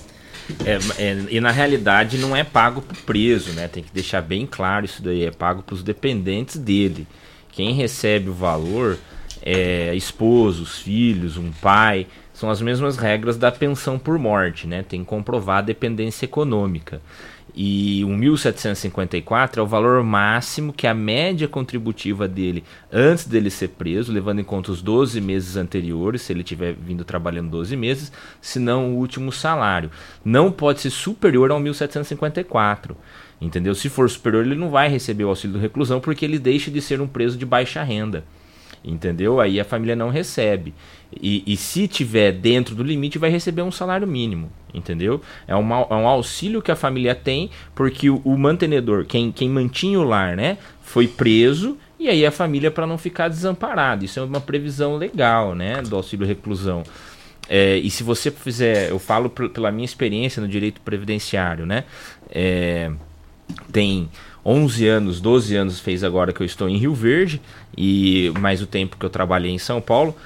É, é, e na realidade não é pago pro preso, né? Tem que deixar bem claro isso daí. É pago para os dependentes dele. Quem recebe o valor é esposos, filhos, um pai. São as mesmas regras da pensão por morte, né? Tem que comprovar a dependência econômica. E o 1754 é o valor máximo que a média contributiva dele antes dele ser preso, levando em conta os 12 meses anteriores, se ele tiver vindo trabalhando 12 meses, se não o último salário. Não pode ser superior ao 1754. Entendeu? Se for superior, ele não vai receber o auxílio de reclusão porque ele deixa de ser um preso de baixa renda. Entendeu? Aí a família não recebe. E, e se tiver dentro do limite, vai receber um salário mínimo. Entendeu? É, uma, é um auxílio que a família tem porque o, o mantenedor, quem, quem mantinha o lar, né, foi preso. E aí a família, para não ficar desamparada. Isso é uma previsão legal, né, do auxílio reclusão. É, e se você fizer, eu falo pela minha experiência no direito previdenciário, né? É, tem 11 anos, 12 anos fez agora que eu estou em Rio Verde, e mais o tempo que eu trabalhei em São Paulo.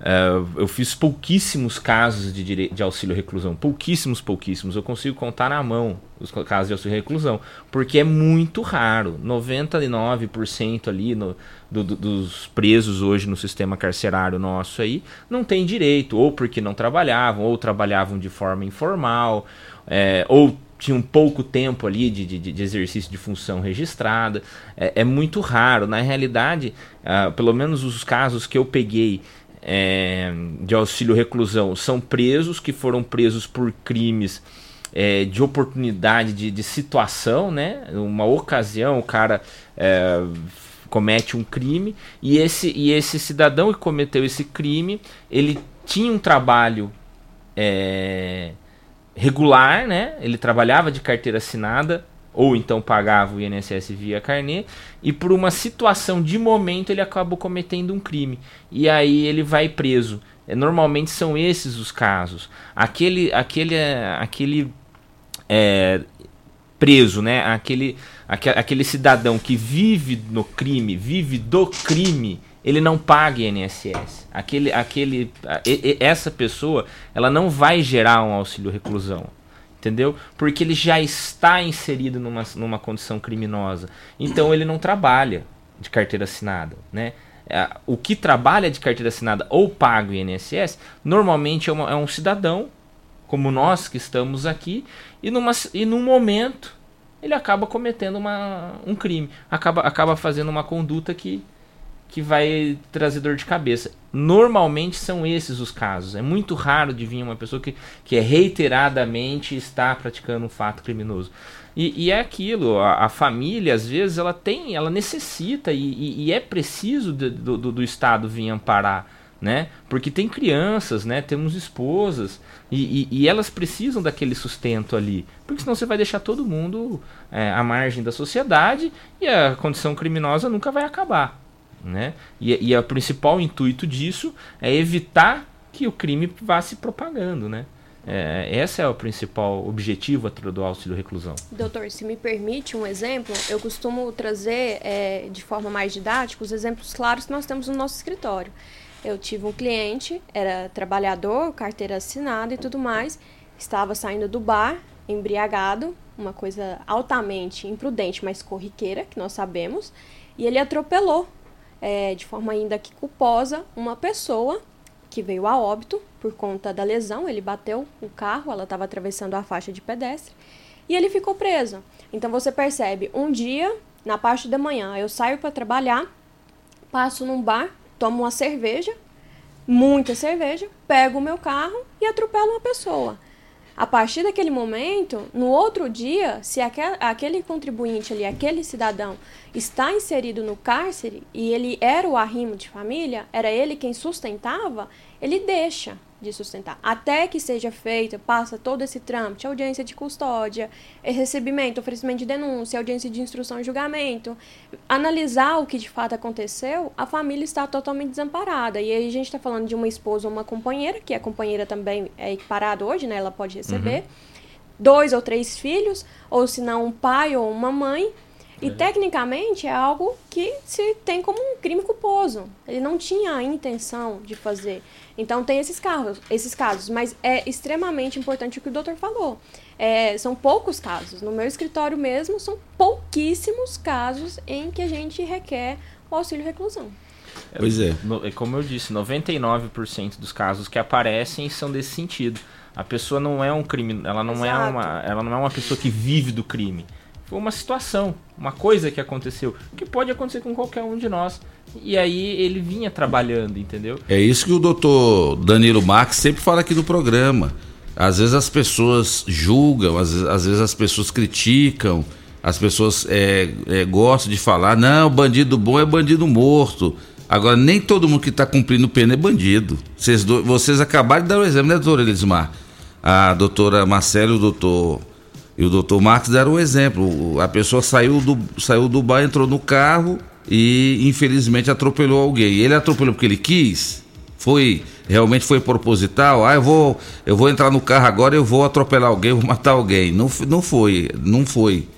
Uh, eu fiz pouquíssimos casos de, dire... de auxílio reclusão, pouquíssimos, pouquíssimos. Eu consigo contar na mão os casos de auxílio reclusão, porque é muito raro. 99% ali no, do, do, dos presos hoje no sistema carcerário nosso aí não tem direito, ou porque não trabalhavam, ou trabalhavam de forma informal, é, ou tinham pouco tempo ali de, de, de, exercício de função registrada. É, é muito raro. Na realidade, uh, pelo menos os casos que eu peguei é, de auxílio reclusão são presos que foram presos por crimes é, de oportunidade de, de, situação, né? Uma ocasião, o cara é, comete um crime e esse, e esse cidadão que cometeu esse crime, ele tinha um trabalho é, regular, né? Ele trabalhava de carteira assinada ou então pagava o INSS via carnê, e por uma situação de momento ele acabou cometendo um crime. E aí ele vai preso. É, normalmente são esses os casos. Aquele, aquele, aquele é, preso, né? Aquele, aquele cidadão que vive no crime, vive do crime, ele não paga INSS. Aquele, aquele, essa pessoa, ela não vai gerar um auxílio reclusão entendeu? Porque ele já está inserido numa, numa condição criminosa. Então ele não trabalha de carteira assinada, né? É, o que trabalha de carteira assinada ou paga o INSS, normalmente é, uma, é um cidadão, como nós que estamos aqui, e, numa, e num momento ele acaba cometendo uma, um crime, acaba, acaba fazendo uma conduta que, que vai trazer dor de cabeça. Normalmente são esses os casos. É muito raro de vir uma pessoa que, que é reiteradamente está praticando um fato criminoso. E, e é aquilo, a, a, família, às vezes, ela tem, ela necessita e, e, e é preciso do, do, do, Estado vir amparar. Né? Porque tem crianças, né? temos esposas, e, e, elas precisam daquele sustento ali. Porque senão você vai deixar todo mundo é, à margem da sociedade e a condição criminosa nunca vai acabar. Né? E, e o principal intuito disso é evitar que o crime vá se propagando. Né? É, esse é o principal objetivo do auxílio reclusão. Doutor, se me permite um exemplo, eu costumo trazer é, de forma mais didática os exemplos claros que nós temos no nosso escritório. Eu tive um cliente, era trabalhador, carteira assinada e tudo mais, estava saindo do bar, embriagado, uma coisa altamente imprudente, mas corriqueira, que nós sabemos, e ele atropelou é, de forma ainda que culposa, uma pessoa que veio a óbito por conta da lesão. Ele bateu o carro, ela estava atravessando a faixa de pedestre e ele ficou preso. Então você percebe, um dia, na parte da manhã, eu saio para trabalhar, passo num bar, tomo uma cerveja, muita cerveja, pego o meu carro e atropelo uma pessoa. A partir daquele momento, no outro dia, se aquel, aquele contribuinte ali, aquele cidadão, está inserido no cárcere e ele era o arrimo de família, era ele quem sustentava, ele deixa de sustentar. Até que seja feita, passa todo esse trâmite, audiência de custódia, eh, recebimento, oferecimento de denúncia, audiência de instrução e julgamento, analisar o que de fato aconteceu, a família está totalmente desamparada. E aí a gente está falando de uma esposa ou uma companheira, que a companheira também é equiparada hoje, né? Ela pode receber. Uhum. Dois ou três filhos, ou se não, um pai ou uma mãe, e tecnicamente é algo que se tem como um crime culposo. Ele não tinha a intenção de fazer. Então tem esses casos, esses casos, mas é extremamente importante o que o doutor falou. É, são poucos casos. No meu escritório mesmo, são pouquíssimos casos em que a gente requer o auxílio reclusão. Pois é. é como eu disse, 99% dos casos que aparecem são desse sentido. A pessoa não é um crime, ela não é uma, ela não é uma pessoa que vive do crime foi uma situação, uma coisa que aconteceu, que pode acontecer com qualquer um de nós. E aí ele vinha trabalhando, entendeu? É isso que o doutor Danilo Marques sempre fala aqui no programa. Às vezes as pessoas julgam, às vezes, às vezes as pessoas criticam, as pessoas é, é, gostam de falar, não, bandido bom é bandido morto. Agora, nem todo mundo que está cumprindo pena é bandido. Vocês, vocês acabaram de dar o um exemplo, né, doutora Elismar? A doutora Marcelo e o doutor e o doutor Marcos deram um exemplo. A pessoa saiu do, saiu do bar, entrou no carro e infelizmente atropelou alguém. Ele atropelou porque ele quis? Foi realmente foi proposital? Ah, eu vou eu vou entrar no carro agora, eu vou atropelar alguém, vou matar alguém. Não, não foi, não foi.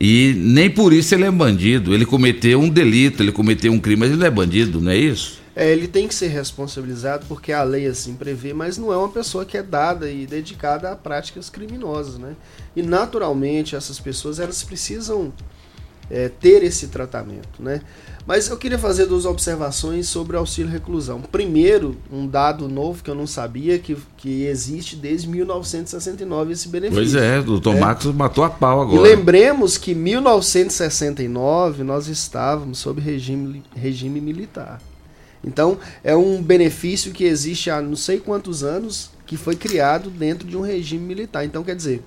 E nem por isso ele é bandido. Ele cometeu um delito, ele cometeu um crime, mas ele não é bandido, não é isso? É, ele tem que ser responsabilizado porque a lei assim prevê, mas não é uma pessoa que é dada e dedicada a práticas criminosas, né? E naturalmente essas pessoas elas precisam é, ter esse tratamento, né? Mas eu queria fazer duas observações sobre o auxílio reclusão. Primeiro, um dado novo que eu não sabia que, que existe desde 1969 esse benefício. Pois é, o doutor. Marcos matou a pau agora. E lembremos que em 1969 nós estávamos sob regime, regime militar. Então, é um benefício que existe há não sei quantos anos que foi criado dentro de um regime militar. Então, quer dizer,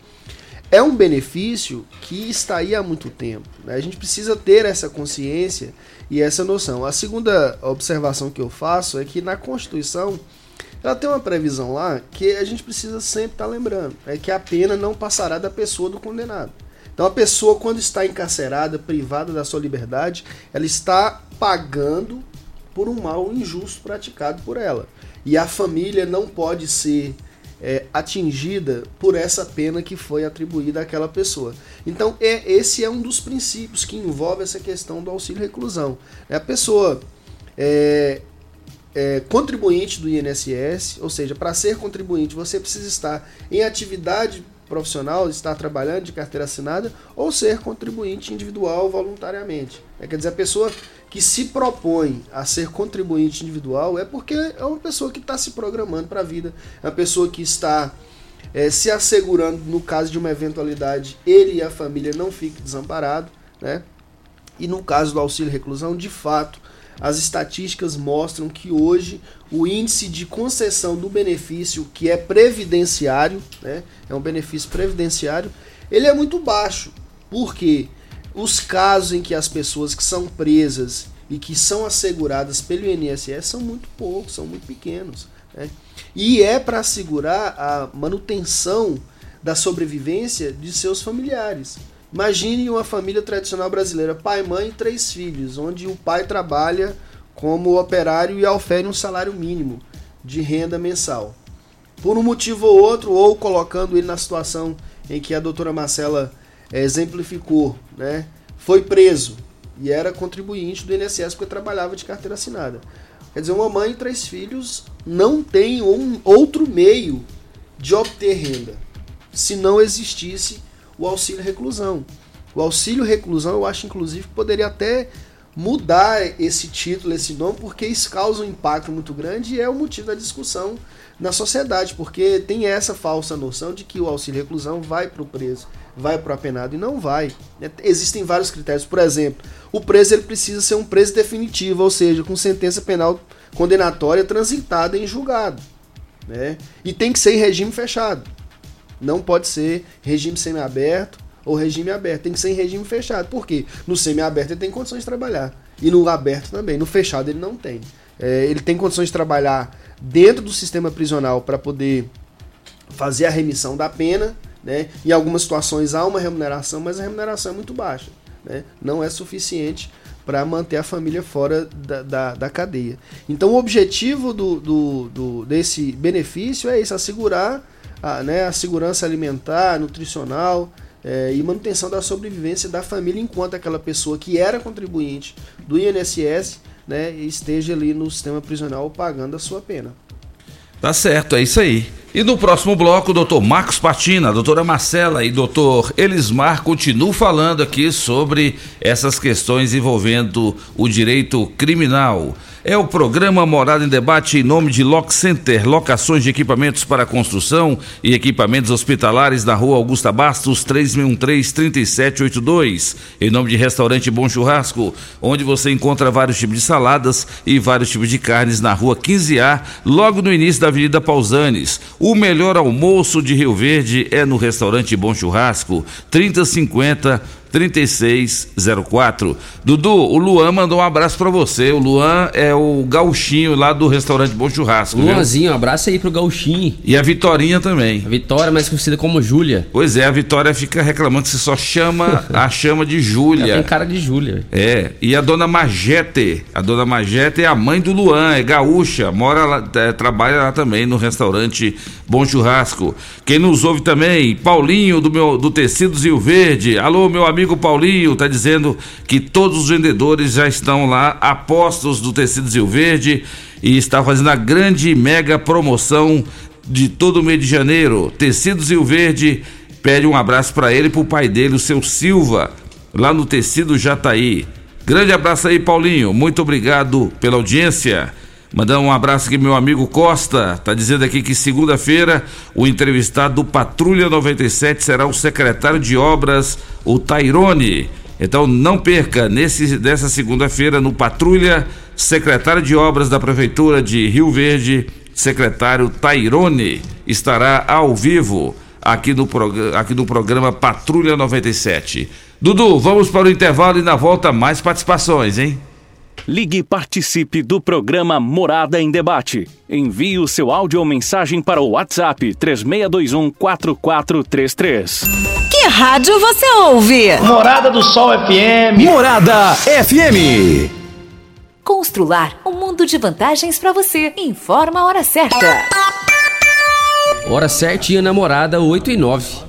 é um benefício que está aí há muito tempo. Né? A gente precisa ter essa consciência e essa noção. A segunda observação que eu faço é que na Constituição ela tem uma previsão lá que a gente precisa sempre estar tá lembrando, é que a pena não passará da pessoa do condenado. Então a pessoa quando está encarcerada, privada da sua liberdade, ela está pagando por um mal injusto praticado por ela. E a família não pode ser é, atingida por essa pena que foi atribuída àquela pessoa. Então, é, esse é um dos princípios que envolve essa questão do auxílio reclusão. É a pessoa é, é, contribuinte do INSS, ou seja, para ser contribuinte você precisa estar em atividade profissional, estar trabalhando de carteira assinada, ou ser contribuinte individual voluntariamente. É, quer dizer, a pessoa que se propõe a ser contribuinte individual é porque é uma pessoa que está se programando para a vida, é uma pessoa que está é, se assegurando, no caso de uma eventualidade, ele e a família não fiquem desamparados, né? E no caso do auxílio reclusão, de fato, as estatísticas mostram que hoje o índice de concessão do benefício, que é previdenciário, né, é um benefício previdenciário, ele é muito baixo. Por quê? Os casos em que as pessoas que são presas e que são asseguradas pelo INSS são muito poucos, são muito pequenos. Né? E é para assegurar a manutenção da sobrevivência de seus familiares. Imagine uma família tradicional brasileira, pai, mãe e três filhos, onde o pai trabalha como operário e ofere um salário mínimo de renda mensal. Por um motivo ou outro, ou colocando ele na situação em que a doutora Marcela exemplificou, né? Foi preso e era contribuinte do INSS porque trabalhava de carteira assinada. Quer dizer, uma mãe e três filhos não tem um outro meio de obter renda se não existisse o auxílio reclusão. O auxílio reclusão, eu acho inclusive que poderia até mudar esse título, esse nome, porque isso causa um impacto muito grande e é o motivo da discussão na sociedade, porque tem essa falsa noção de que o auxílio reclusão vai para o preso vai para o apenado e não vai. É, existem vários critérios. Por exemplo, o preso ele precisa ser um preso definitivo, ou seja, com sentença penal condenatória transitada em julgado. Né? E tem que ser em regime fechado. Não pode ser regime semiaberto ou regime aberto. Tem que ser em regime fechado. Por quê? No semiaberto ele tem condições de trabalhar. E no aberto também. No fechado ele não tem. É, ele tem condições de trabalhar dentro do sistema prisional para poder fazer a remissão da pena. Né? Em algumas situações há uma remuneração, mas a remuneração é muito baixa. Né? Não é suficiente para manter a família fora da, da, da, cadeia. Então o objetivo do, do, do, desse benefício é isso, assegurar a, né, a segurança alimentar, nutricional é, e manutenção da sobrevivência da família enquanto aquela pessoa que era contribuinte do INSS né, esteja ali no sistema prisional pagando a sua pena. Tá certo, é isso aí. E no próximo bloco, o doutor Marcos Patina, a doutora Marcela e doutor Elismar continuam falando aqui sobre essas questões envolvendo o direito criminal. É o programa Morada em Debate em nome de Lock Center, locações de equipamentos para construção e equipamentos hospitalares na rua Augusta Bastos, 3613-3782. Em nome de Restaurante Bom Churrasco, onde você encontra vários tipos de saladas e vários tipos de carnes na rua 15A, logo no início da Avenida Pausanes. O melhor almoço de Rio Verde é no Restaurante Bom Churrasco, 3050 3604. Dudu, o Luan mandou um abraço para você. O Luan é o gauchinho lá do restaurante Bom Churrasco. Luanzinho, um abraço aí pro gauchinho. E a Vitorinha também. A Vitória, mais conhecida como Júlia. Pois é, a Vitória fica reclamando que você só chama a chama de Júlia. Ela tem cara de Júlia. É, e a dona Magete. A dona Magete é a mãe do Luan, é gaúcha, mora lá, é, trabalha lá também no restaurante Bom Churrasco. Quem nos ouve também, Paulinho do meu do Tecidos Rio Verde. Alô, meu amigo amigo Paulinho está dizendo que todos os vendedores já estão lá apostos do Tecidos Rio Verde e está fazendo a grande mega promoção de todo o mês de janeiro. Tecidos Rio Verde pede um abraço para ele e para o pai dele, o seu Silva, lá no Tecido Jataí. Grande abraço aí, Paulinho. Muito obrigado pela audiência. Mandar um abraço aqui meu amigo Costa, tá dizendo aqui que segunda-feira o entrevistado do Patrulha 97 será o secretário de obras, o Tairone. Então não perca nesse dessa segunda-feira no Patrulha, secretário de obras da prefeitura de Rio Verde, secretário Tairone estará ao vivo aqui no, aqui no programa Patrulha 97. Dudu, vamos para o intervalo e na volta mais participações, hein? Ligue e participe do programa Morada em Debate. Envie o seu áudio ou mensagem para o WhatsApp 3621 4433. Que rádio você ouve? Morada do Sol FM. Morada FM. Constrular um mundo de vantagens para você. Informa a hora certa. Hora certinha na Morada 8 e 9.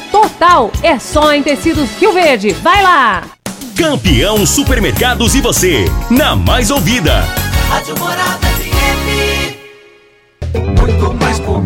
total. É só em tecidos Rio Verde. Vai lá! Campeão Supermercados e você, na mais ouvida. Rádio Morada FM. Muito mais por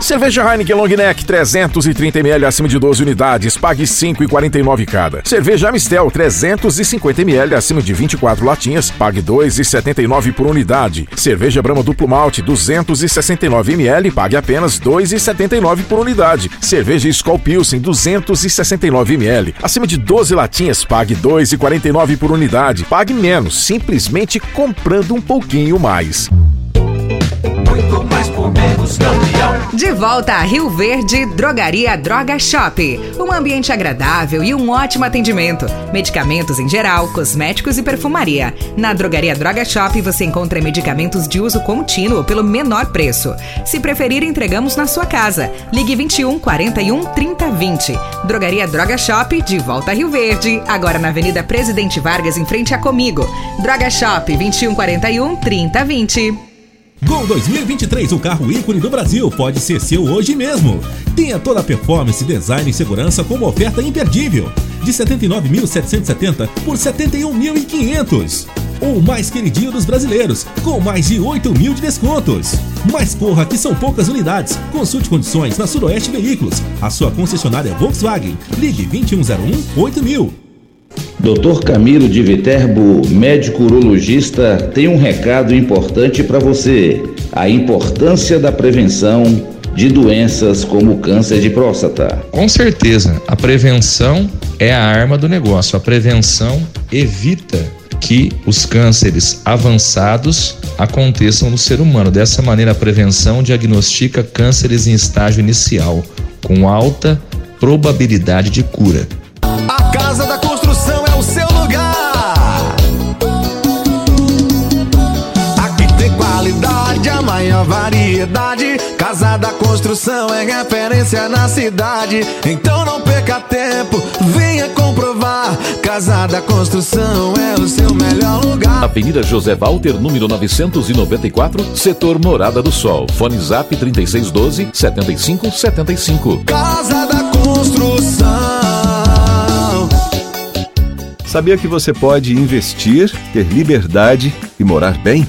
Cerveja Heineken Long Neck 330ml acima de 12 unidades, pague 5,49 cada. Cerveja Amistel 350ml acima de 24 latinhas, pague 2,79 por unidade. Cerveja Brahma Duplo Malte 269ml, pague apenas 2,79 por unidade. Cerveja Skol Pilsen 269ml acima de 12 latinhas, pague 2,49 por unidade. Pague menos, simplesmente comprando um pouquinho mais. Campeão. De volta a Rio Verde, Drogaria Droga Shop. Um ambiente agradável e um ótimo atendimento. Medicamentos em geral, cosméticos e perfumaria. Na Drogaria Droga Shop você encontra medicamentos de uso contínuo pelo menor preço. Se preferir, entregamos na sua casa. Ligue 21 41 30 20. Drogaria Droga Shop, de volta a Rio Verde. Agora na Avenida Presidente Vargas, em frente a Comigo. Droga Shop 21 41 30 20. Gol 2023, o carro ícone do Brasil, pode ser seu hoje mesmo. Tenha toda a performance, design e segurança como oferta imperdível. De 79.770 por 71.500. O mais queridinho dos brasileiros, com mais de 8 mil de descontos. Mas corra que são poucas unidades. Consulte condições na Suroeste Veículos, a sua concessionária Volkswagen. Ligue 2101 8000. Dr. Camilo de Viterbo, médico urologista, tem um recado importante para você: a importância da prevenção de doenças como câncer de próstata. Com certeza, a prevenção é a arma do negócio. A prevenção evita que os cânceres avançados aconteçam no ser humano. Dessa maneira, a prevenção diagnostica cânceres em estágio inicial, com alta probabilidade de cura. Variedade. Casa da Construção é referência na cidade. Então não perca tempo, venha comprovar. Casa da Construção é o seu melhor lugar. Avenida José Walter, número 994, setor Morada do Sol. Fone Zap 3612 7575. Casa da Construção. Sabia que você pode investir, ter liberdade e morar bem?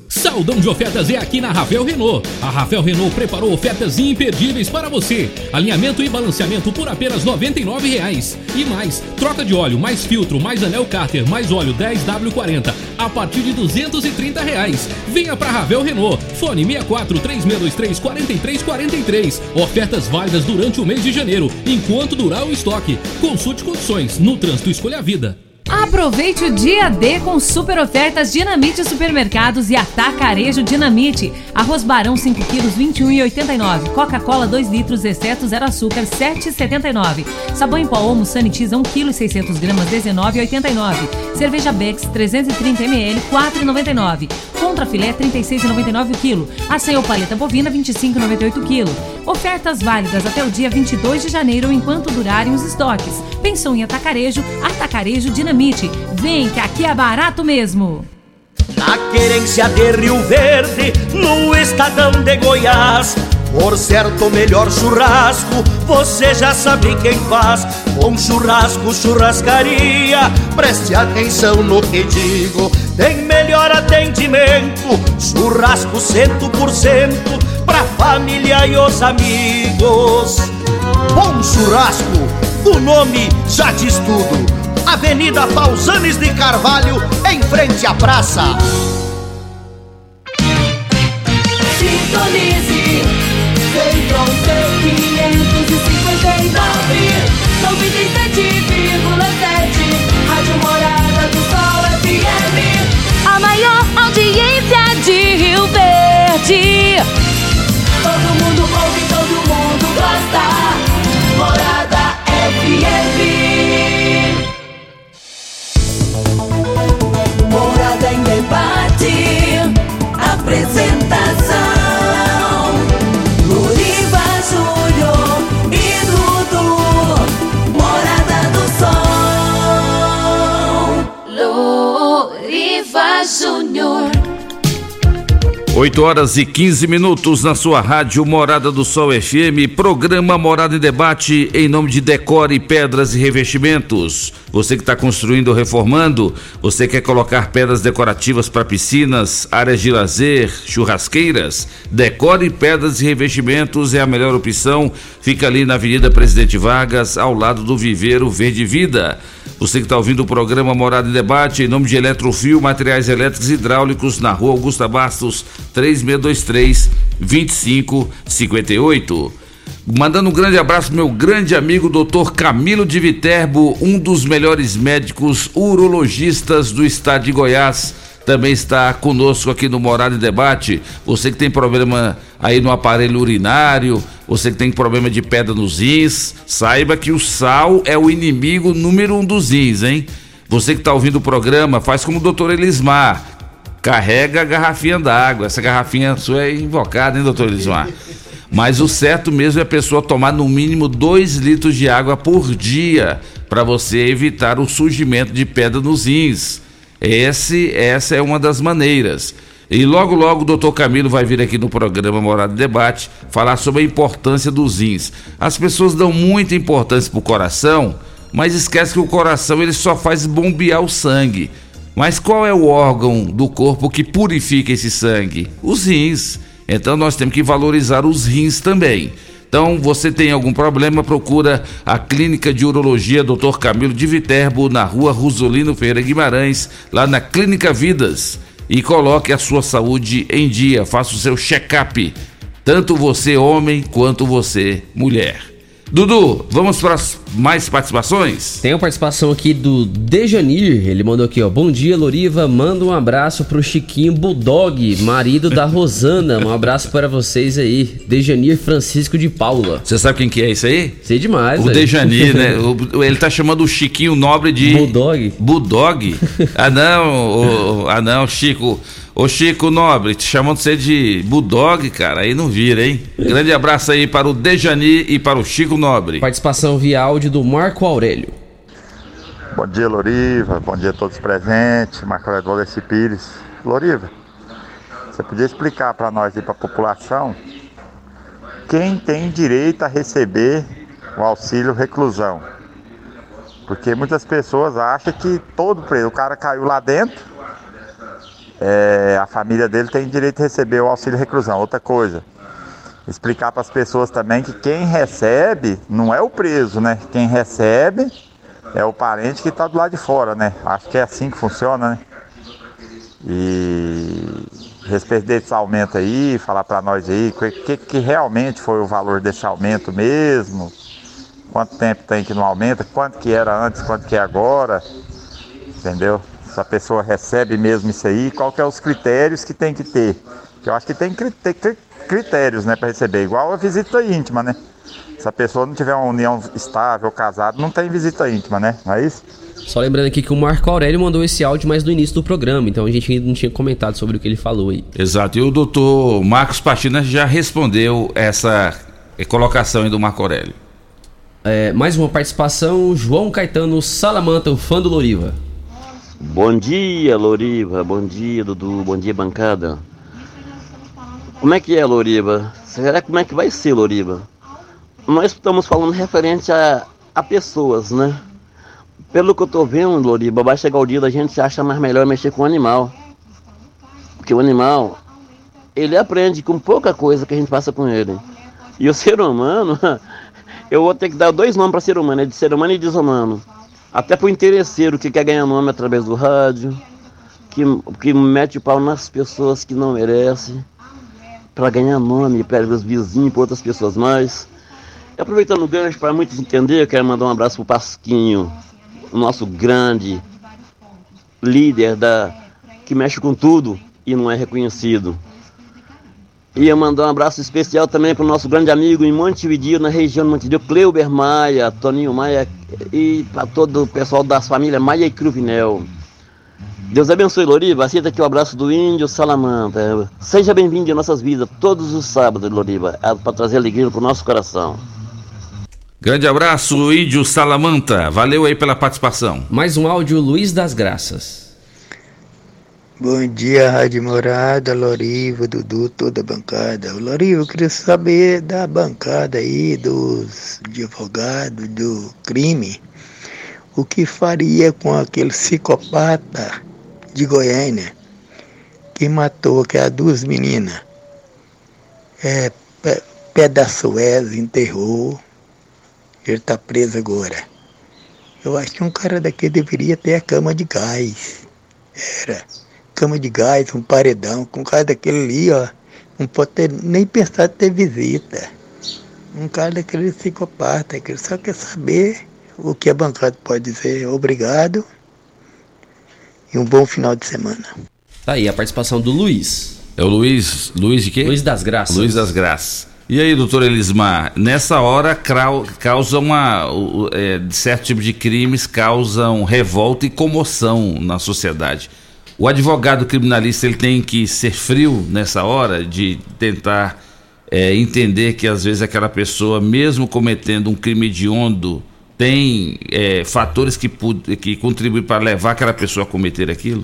Saldão de ofertas é aqui na Ravel Renault. A Ravel Renault preparou ofertas imperdíveis para você. Alinhamento e balanceamento por apenas R$ 99,00. E mais, troca de óleo, mais filtro, mais anel cárter, mais óleo 10W40 a partir de 230 reais. Venha para Ravel Renault. Fone 64 3623 4343. Ofertas válidas durante o mês de janeiro, enquanto durar o estoque. Consulte condições. No trânsito escolha a vida. Aproveite o dia D com super ofertas Dinamite Supermercados e Atacarejo Dinamite. Arroz Barão 5 quilos 21,89. Coca-Cola 2 litros exceto zero açúcar 7,79. Sabão em pó Omo Sanitiza 1 kg 600 gramas 19,89. Cerveja Bex 330 ml 4,99. Contra filé 36,99 o quilo. Açaí ou paleta bovina 25,98 o quilo. Ofertas válidas até o dia 22 de janeiro enquanto durarem os estoques. Pensou em atacarejo? Atacarejo Dinamite. Vem que aqui é barato mesmo. Na querência de Rio Verde, no estadão de Goiás. Por certo, melhor churrasco, você já sabe quem faz. Bom churrasco, churrascaria, preste atenção no que digo. Tem melhor atendimento, churrasco cento por cento, pra família e os amigos. Bom churrasco, o nome já diz tudo. Avenida Pausanes de Carvalho, em frente à praça. Sintonize, Feitron T559, 97,7, Rádio Morada do Sol FM. A maior audiência de Rio Verde. Debate. Apresentação. 8 horas e 15 minutos na sua rádio Morada do Sol FM, programa Morada em Debate em nome de Decore Pedras e Revestimentos. Você que está construindo ou reformando, você quer colocar pedras decorativas para piscinas, áreas de lazer, churrasqueiras? Decore Pedras e Revestimentos é a melhor opção. Fica ali na Avenida Presidente Vargas, ao lado do Viveiro Verde Vida. Você que está ouvindo o programa Morada em Debate, em nome de Eletrofio, materiais elétricos e hidráulicos, na rua Augusta Bastos, 3623 2558. Mandando um grande abraço meu grande amigo Dr. Camilo de Viterbo, um dos melhores médicos urologistas do estado de Goiás. Também está conosco aqui no Morada em Debate. Você que tem problema aí no aparelho urinário, você que tem problema de pedra nos rins, saiba que o sal é o inimigo número um dos rins, hein? Você que está ouvindo o programa, faz como o doutor Elismar. Carrega a garrafinha d'água. Essa garrafinha sua é invocada, hein, doutor Elismar? Mas o certo mesmo é a pessoa tomar no mínimo 2 litros de água por dia para você evitar o surgimento de pedra nos rins. Esse, essa é uma das maneiras. E logo, logo o doutor Camilo vai vir aqui no programa Morada de Debate falar sobre a importância dos rins. As pessoas dão muita importância para o coração, mas esquece que o coração ele só faz bombear o sangue. Mas qual é o órgão do corpo que purifica esse sangue? Os rins. Então nós temos que valorizar os rins também. Então, você tem algum problema, procura a Clínica de Urologia Dr. Camilo de Viterbo, na rua Rosolino Ferreira Guimarães, lá na Clínica Vidas. E coloque a sua saúde em dia, faça o seu check-up. Tanto você, homem, quanto você, mulher. Dudu, vamos para as mais participações? Tem uma participação aqui do Dejanir. Ele mandou aqui, ó. Bom dia, Loriva. Manda um abraço pro Chiquinho Bulldog, marido da (laughs) Rosana. Um abraço para vocês aí. Dejanir Francisco de Paula. Você sabe quem que é isso aí? Sei demais. O velho. Dejanir, né? (laughs) O- ele tá chamando o Chiquinho Nobre de. Bulldog. Bulldog? Ah, não, o- ah, não, Chico. Ô Chico Nobre, te chamando você de Bulldog, cara, aí não vira, hein? Grande abraço aí para o Dejani e para o Chico Nobre. Participação via áudio do Marco Aurélio. Bom dia, Loriva. Bom dia a todos presentes. Marco Aurélio Alessi Pires. Loriva, você podia explicar para nós e para a população quem tem direito a receber o auxílio reclusão? Porque muitas pessoas acham que todo preso, o cara caiu lá dentro, é, a família dele tem direito a receber o auxílio reclusão. Outra coisa, explicar para as pessoas também que quem recebe não é o preso, né? Quem recebe é o parente que está do lado de fora, né? Acho que é assim que funciona, né? E respeito desse aumento aí, falar para nós aí o que, que realmente foi o valor desse aumento mesmo, quanto tempo tem que não aumenta, quanto que era antes, quanto que é agora, entendeu? Se a pessoa recebe mesmo isso aí, qual que é os critérios que tem que ter? Que eu acho que tem critérios, né, para receber, igual a visita íntima, né? Se a pessoa não tiver uma união estável, casado, não tem visita íntima, né? Não é isso? Só lembrando aqui que o Marco Aurélio mandou esse áudio mais no início do programa, então a gente ainda não tinha comentado sobre o que ele falou aí. Exato, e o doutor Marcos Patina já respondeu essa colocação aí do Marco Aurélio. É, mais uma participação, João Caetano Salamanta, o fã do Loriva. Bom dia, Loriva. Bom dia, Dudu. Bom dia, bancada. Como é que é, Loriva? Será como é que vai ser, Loriva? Nós estamos falando referente a, a pessoas, né? Pelo que eu tô vendo, Loriva, vai chegar o dia da gente acha mais melhor mexer com o animal. Porque o animal, ele aprende com pouca coisa que a gente passa com ele. E o (laughs) ser humano, (laughs) eu vou ter que dar dois nomes para ser humano, é de ser humano e desumano. Até pro interesseiro que quer ganhar nome através do rádio, que, que mete o pau nas pessoas que não merecem, para ganhar nome, para os vizinhos, para outras pessoas mais. E aproveitando o gancho para muitos entender, eu quero mandar um abraço pro Pasquinho, o nosso grande líder da que mexe com tudo e não é reconhecido. Ia mandar um abraço especial também para o nosso grande amigo em Montevideo, na região de Montevideo, Cleuber Maia, Toninho Maia e para todo o pessoal das famílias Maia e Cruvinel. Deus abençoe, Loriva. Aceita aqui o abraço do Índio Salamanta. Seja bem-vindo em nossas vidas todos os sábados, Loriva, para trazer alegria para o nosso coração. Grande abraço, Índio Salamanta. Valeu aí pela participação. Mais um áudio, Luiz das Graças. Bom dia, Rádio Morada, Lorivo, Dudu, toda a bancada. Lorivo, eu queria saber da bancada aí, dos advogados do crime, o que faria com aquele psicopata de Goiânia que matou aquelas duas meninas. É, Suez, enterrou, ele está preso agora. Eu acho que um cara daqui deveria ter a cama de gás. Era cama de gás, um paredão, com um cara daquele ali, ó, não pode ter, nem pensar em ter visita. Um cara daquele psicopata, que ele só quer saber o que a bancada pode dizer. Obrigado e um bom final de semana. Tá aí a participação do Luiz. É o Luiz, Luiz de quê? Luiz das Graças. Luiz das Graças. E aí, doutor Elismar, nessa hora causa uma. é, certo tipo de crimes causam revolta e comoção na sociedade. O advogado criminalista ele tem que ser frio nessa hora de tentar é, entender que às vezes aquela pessoa, mesmo cometendo um crime hediondo, tem é, fatores que, que contribuem para levar aquela pessoa a cometer aquilo?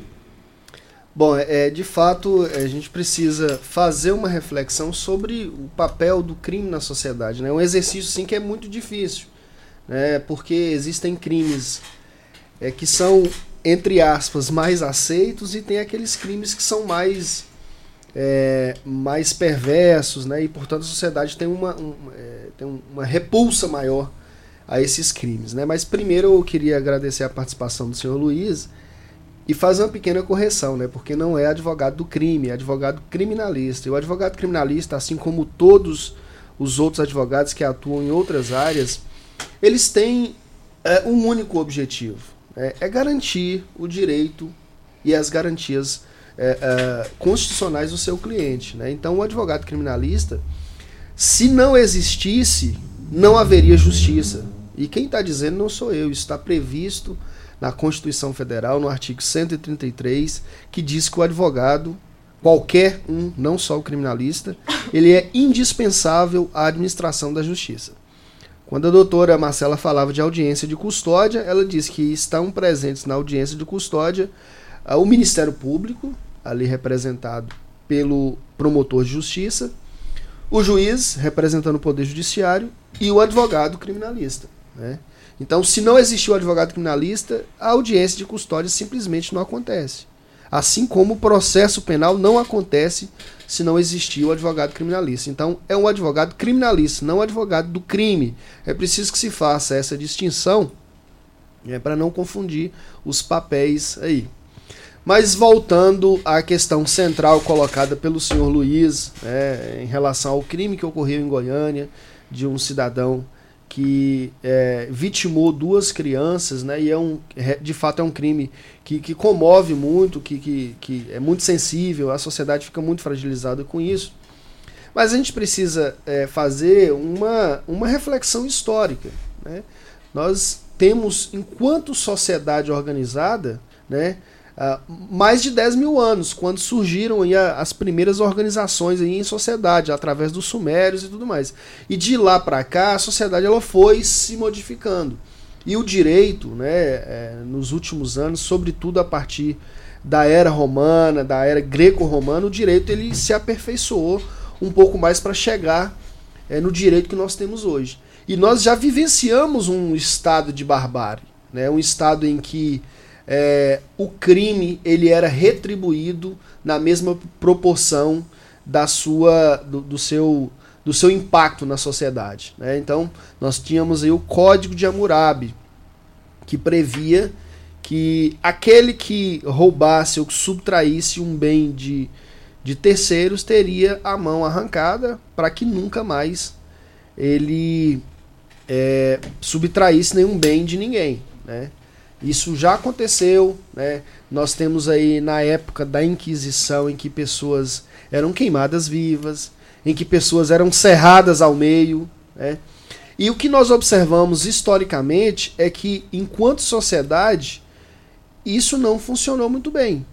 Bom, é, de fato, a gente precisa fazer uma reflexão sobre o papel do crime na sociedade. É né? um exercício, sim, que é muito difícil, né? porque existem crimes é, que são, entre aspas, mais aceitos e tem aqueles crimes que são mais, é, mais perversos, né? e, portanto, a sociedade tem uma, um, é, tem uma repulsa maior a esses crimes. Né? Mas, primeiro, eu queria agradecer a participação do senhor Luiz e fazer uma pequena correção, né? Porque não é advogado do crime, é advogado criminalista. E o advogado criminalista, assim como todos os outros advogados que atuam em outras áreas, eles têm é, um único objetivo: é, é garantir o direito e as garantias é, é, constitucionais do seu cliente. Né? Então, o advogado criminalista, se não existisse, não haveria justiça. E quem está dizendo não sou eu, está previsto na Constituição Federal, no artigo 133, que diz que o advogado, qualquer um, não só o criminalista, ele é indispensável à administração da justiça. Quando a doutora Marcela falava de audiência de custódia, ela disse que estão presentes na audiência de custódia ah, o Ministério Público, ali representado pelo promotor de justiça, o juiz, representando o Poder Judiciário, e o advogado criminalista. Né? Então, se não existir o advogado criminalista, a audiência de custódia simplesmente não acontece. Assim como o processo penal não acontece se não existir o advogado criminalista. Então, é um advogado criminalista, não um advogado do crime. É preciso que se faça essa distinção é, para não confundir os papéis aí. Mas voltando à questão central colocada pelo senhor Luiz né, em relação ao crime que ocorreu em Goiânia de um cidadão que é, vitimou duas crianças, né? E é um, de fato é um crime que, que comove muito, que, que, que é muito sensível, a sociedade fica muito fragilizada com isso. Mas a gente precisa é, fazer uma, uma reflexão histórica. Né? Nós temos, enquanto sociedade organizada, né, uh, mais de 10 mil anos, quando surgiram aí as primeiras organizações aí em sociedade, através dos sumérios e tudo mais. E de lá para cá, a sociedade ela foi se modificando. E o direito, né, é, nos últimos anos, sobretudo a partir da era romana, da era greco-romana, o direito ele se aperfeiçoou um pouco mais para chegar é, no direito que nós temos hoje. E nós já vivenciamos um estado de barbárie, né, um estado em que é, o crime ele era retribuído na mesma proporção da sua do, do seu do seu impacto na sociedade. Né? Então nós tínhamos aí o Código de Hammurabi que previa que aquele que roubasse ou que subtraísse um bem de, de terceiros teria a mão arrancada para que nunca mais ele é, subtraísse nenhum bem de ninguém. Né? Isso já aconteceu, né? Nós temos aí na época da Inquisição em que pessoas eram queimadas vivas, em que pessoas eram serradas ao meio, né? E o que nós observamos historicamente é que, enquanto sociedade, isso não funcionou muito bem.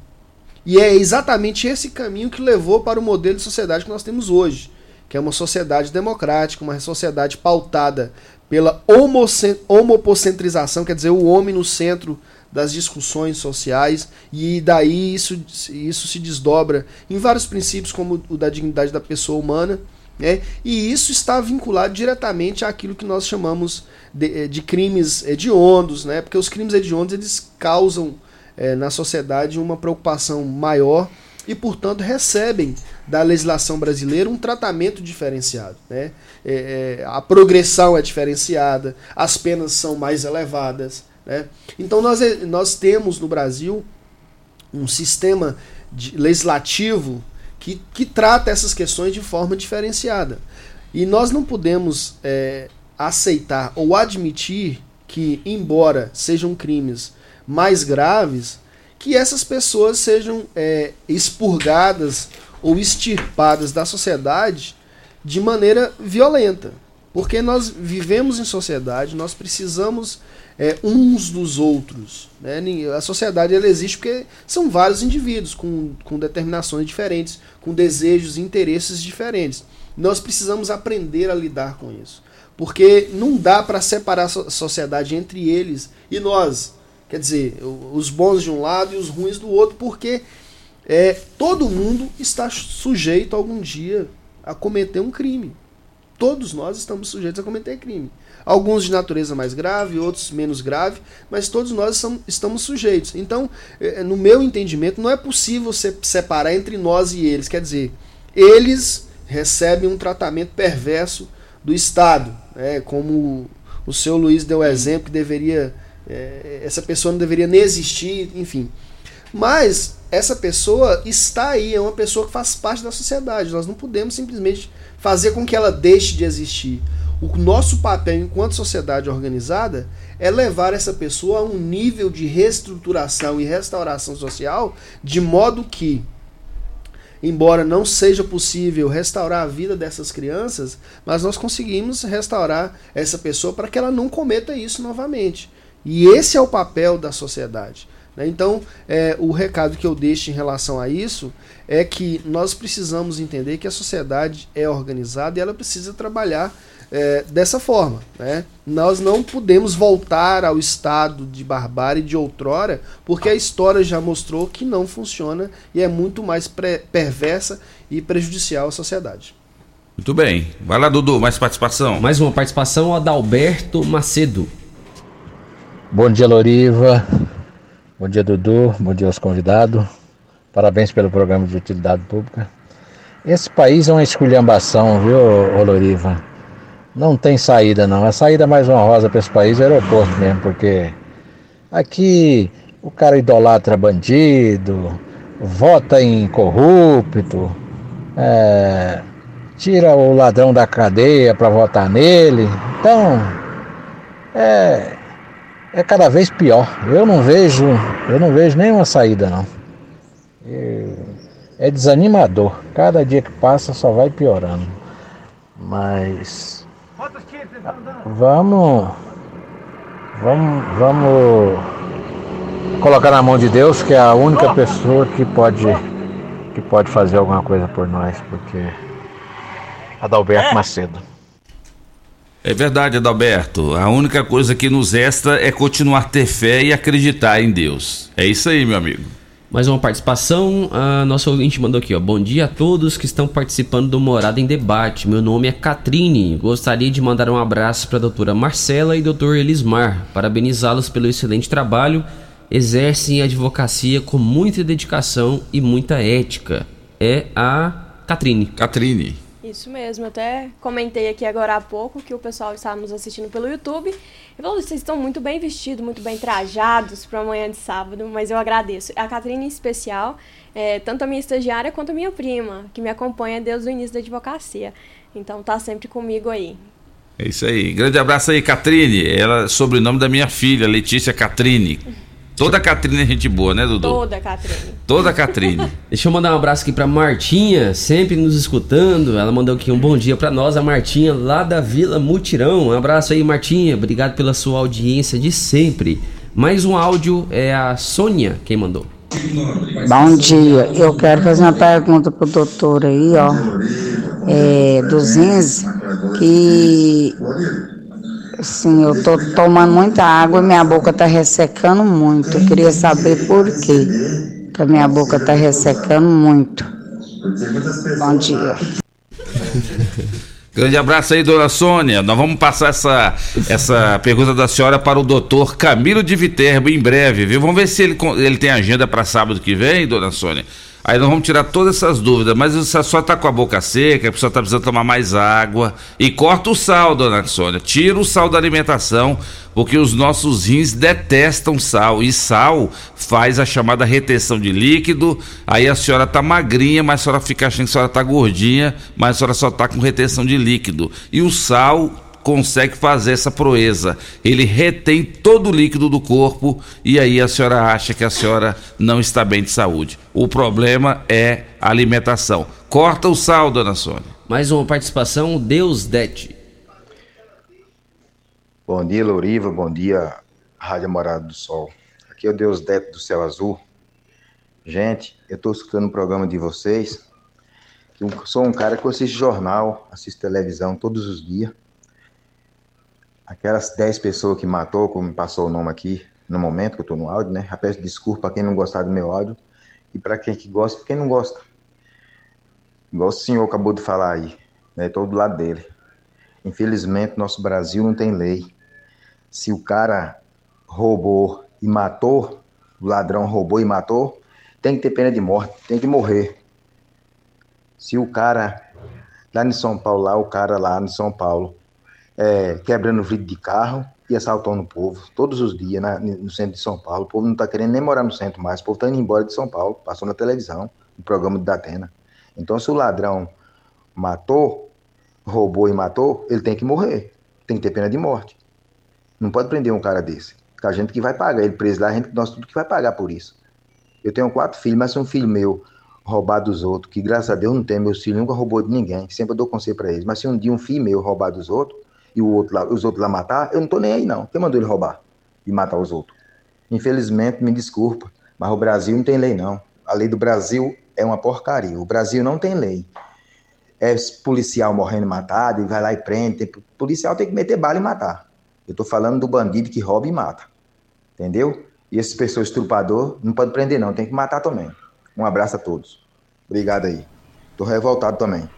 E é exatamente esse caminho que levou para o modelo de sociedade que nós temos hoje, que é uma sociedade democrática, uma sociedade pautada pela homocentrização, quer dizer, o homem no centro das discussões sociais e daí isso, isso se desdobra em vários princípios como o da dignidade da pessoa humana né? e isso está vinculado diretamente àquilo que nós chamamos de, de crimes hediondos, né? porque os crimes hediondos eles causam é, na sociedade uma preocupação maior e, portanto, recebem da legislação brasileira um tratamento diferenciado. Né? É, é, a progressão é diferenciada, as penas são mais elevadas. Né? Então, nós, nós temos no Brasil um sistema de, legislativo que, que trata essas questões de forma diferenciada. E nós não podemos é, aceitar ou admitir que, embora sejam crimes mais graves, que essas pessoas sejam é, expurgadas ou extirpadas da sociedade de maneira violenta. Porque nós vivemos em sociedade, nós precisamos é, uns dos outros. Né? A sociedade ela existe porque são vários indivíduos com, com determinações diferentes, com desejos e interesses diferentes. Nós precisamos aprender a lidar com isso. Porque não dá para separar a sociedade entre eles e nós. Quer dizer, os bons de um lado e os ruins do outro, porque é, todo mundo está sujeito algum dia a cometer um crime. Todos nós estamos sujeitos a cometer crime. Alguns de natureza mais grave, outros menos grave, mas todos nós estamos sujeitos. Então, é, no meu entendimento, não é possível separar entre nós e eles. Quer dizer, eles recebem um tratamento perverso do Estado, né? como o seu Luiz deu exemplo que deveria é, essa pessoa não deveria nem existir, enfim. Mas essa pessoa está aí, é uma pessoa que faz parte da sociedade. Nós não podemos simplesmente fazer com que ela deixe de existir. O nosso papel enquanto sociedade organizada é levar essa pessoa a um nível de reestruturação e restauração social de modo que embora não seja possível restaurar a vida dessas crianças, mas nós conseguimos restaurar essa pessoa para que ela não cometa isso novamente. E esse é o papel da sociedade. Né? Então, é, o recado que eu deixo em relação a isso é que nós precisamos entender que a sociedade é organizada e ela precisa trabalhar é, dessa forma. Né? Nós não podemos voltar ao estado de barbárie de outrora, porque a história já mostrou que não funciona e é muito mais perversa e prejudicial à sociedade. Muito bem. Vai lá, Dudu, mais participação. Mais uma participação, Adalberto Macedo. Bom dia, Loriva. Bom dia, Dudu. Bom dia aos convidados. Parabéns pelo programa de utilidade pública. Esse país é uma esculhambação, viu, Loriva? Não tem saída, não. A saída mais honrosa para esse país é o aeroporto mesmo, porque aqui o cara idolatra bandido, vota em corrupto, é, tira o ladrão da cadeia para votar nele. Então, é, é cada vez pior. Eu não vejo, eu não vejo nenhuma saída não. É desanimador. Cada dia que passa só vai piorando. Mas vamos, vamos, vamos colocar na mão de Deus que é a única pessoa que pode que pode fazer alguma coisa por nós, porque Adalberto Macedo. É verdade, Adalberto. A única coisa que nos resta é continuar a ter fé e acreditar em Deus. É isso aí, meu amigo. Mais uma participação. A nossa ouvinte mandou aqui, ó. Bom dia a todos que estão participando do Morada em Debate. Meu nome é Catrine. Gostaria de mandar um abraço para a doutora Marcela e doutor Elismar. Parabenizá-los pelo excelente trabalho. Exercem a advocacia com muita dedicação e muita ética. É a Catrine. Catrine. Isso mesmo, até comentei aqui agora há pouco que o pessoal estava nos assistindo pelo YouTube e falou: vocês estão muito bem vestidos, muito bem trajados para amanhã de sábado, mas eu agradeço. A Catrine, em especial, é, tanto a minha estagiária quanto a minha prima, que me acompanha desde o início da advocacia. Então tá sempre comigo aí. É isso aí. Grande abraço aí, Catrine. Ela é sobrenome da minha filha, Letícia Catrine. Toda a Catrine é gente boa, né, Dudu? Toda a Catrine. Toda a Catrine. (laughs) Deixa eu mandar um abraço aqui pra Martinha, sempre nos escutando. Ela mandou aqui um bom dia pra nós, a Martinha, lá da Vila Mutirão. Um abraço aí, Martinha. Obrigado pela sua audiência de sempre. Mais um áudio é a Sônia quem mandou. Bom dia, eu quero fazer uma pergunta pro doutor aí, ó. É, do Zenz, que Sim, eu tô tomando muita água e minha boca tá ressecando muito. Eu queria saber por quê. Que a minha boca tá ressecando muito. Bom dia. (laughs) Grande abraço aí, dona Sônia. Nós vamos passar essa, essa pergunta da senhora para o doutor Camilo de Viterbo em breve, viu? Vamos ver se ele, ele tem agenda para sábado que vem, dona Sônia. Aí nós vamos tirar todas essas dúvidas. Mas a senhora está com a boca seca, a pessoa está precisando tomar mais água. E corta o sal, dona Sônia. Tira o sal da alimentação, porque os nossos rins detestam sal. E sal faz a chamada retenção de líquido. Aí a senhora tá magrinha, mas a senhora fica achando que a senhora tá gordinha, mas a senhora só tá com retenção de líquido. E o sal consegue fazer essa proeza. Ele retém todo o líquido do corpo e aí a senhora acha que a senhora não está bem de saúde. O problema é a alimentação. Corta o sal, dona Sônia. Mais uma participação, Deus Dete. Bom dia, Louriva. Bom dia, Rádio Morada do Sol. Aqui é o Deus Deto do Céu Azul. Gente, eu estou escutando o programa de vocês. Eu sou um cara que assiste jornal, assisto televisão todos os dias. Aquelas 10 pessoas que matou, como passou o nome aqui, no momento que eu estou no áudio, né? Peço desculpa para quem não gostar do meu áudio e para quem que gosta quem não gosta. Igual o senhor acabou de falar aí, né? Estou do lado dele. Infelizmente, nosso Brasil não tem lei. Se o cara roubou e matou, o ladrão roubou e matou, tem que ter pena de morte, tem que morrer. Se o cara, lá em São Paulo, lá, o cara lá em São Paulo, é, quebrando vidro de carro e assaltando o povo, todos os dias na- no centro de São Paulo, o povo não está querendo nem morar no centro mais, o povo está indo embora de São Paulo, passou na televisão, no programa de Datena. Então, se o ladrão matou, roubou e matou, ele tem que morrer. Tem que ter pena de morte. Não pode prender um cara desse. A gente que vai pagar. Ele preso lá, a gente, nós tudo que vai pagar por isso. Eu tenho quatro filhos, mas se um filho meu roubar dos outros, que graças a Deus não tem, meus filhos nunca roubou de ninguém, sempre dou conselho pra eles. Mas se um dia um filho meu roubar dos outros, e o outro lá, os outros lá matar, eu não tô nem aí não. Quem mandou ele roubar e matar os outros? Infelizmente, me desculpa, mas o Brasil não tem lei não. A lei do Brasil é uma porcaria. O Brasil não tem lei é policial morrendo matado e vai lá e prende. Tem- policial tem que meter bala e matar. Eu tô falando do bandido que rouba e mata. Entendeu? E esse pessoa estrupador não pode prender não, tem que matar também. Um abraço a todos. Obrigado aí. Tô revoltado também.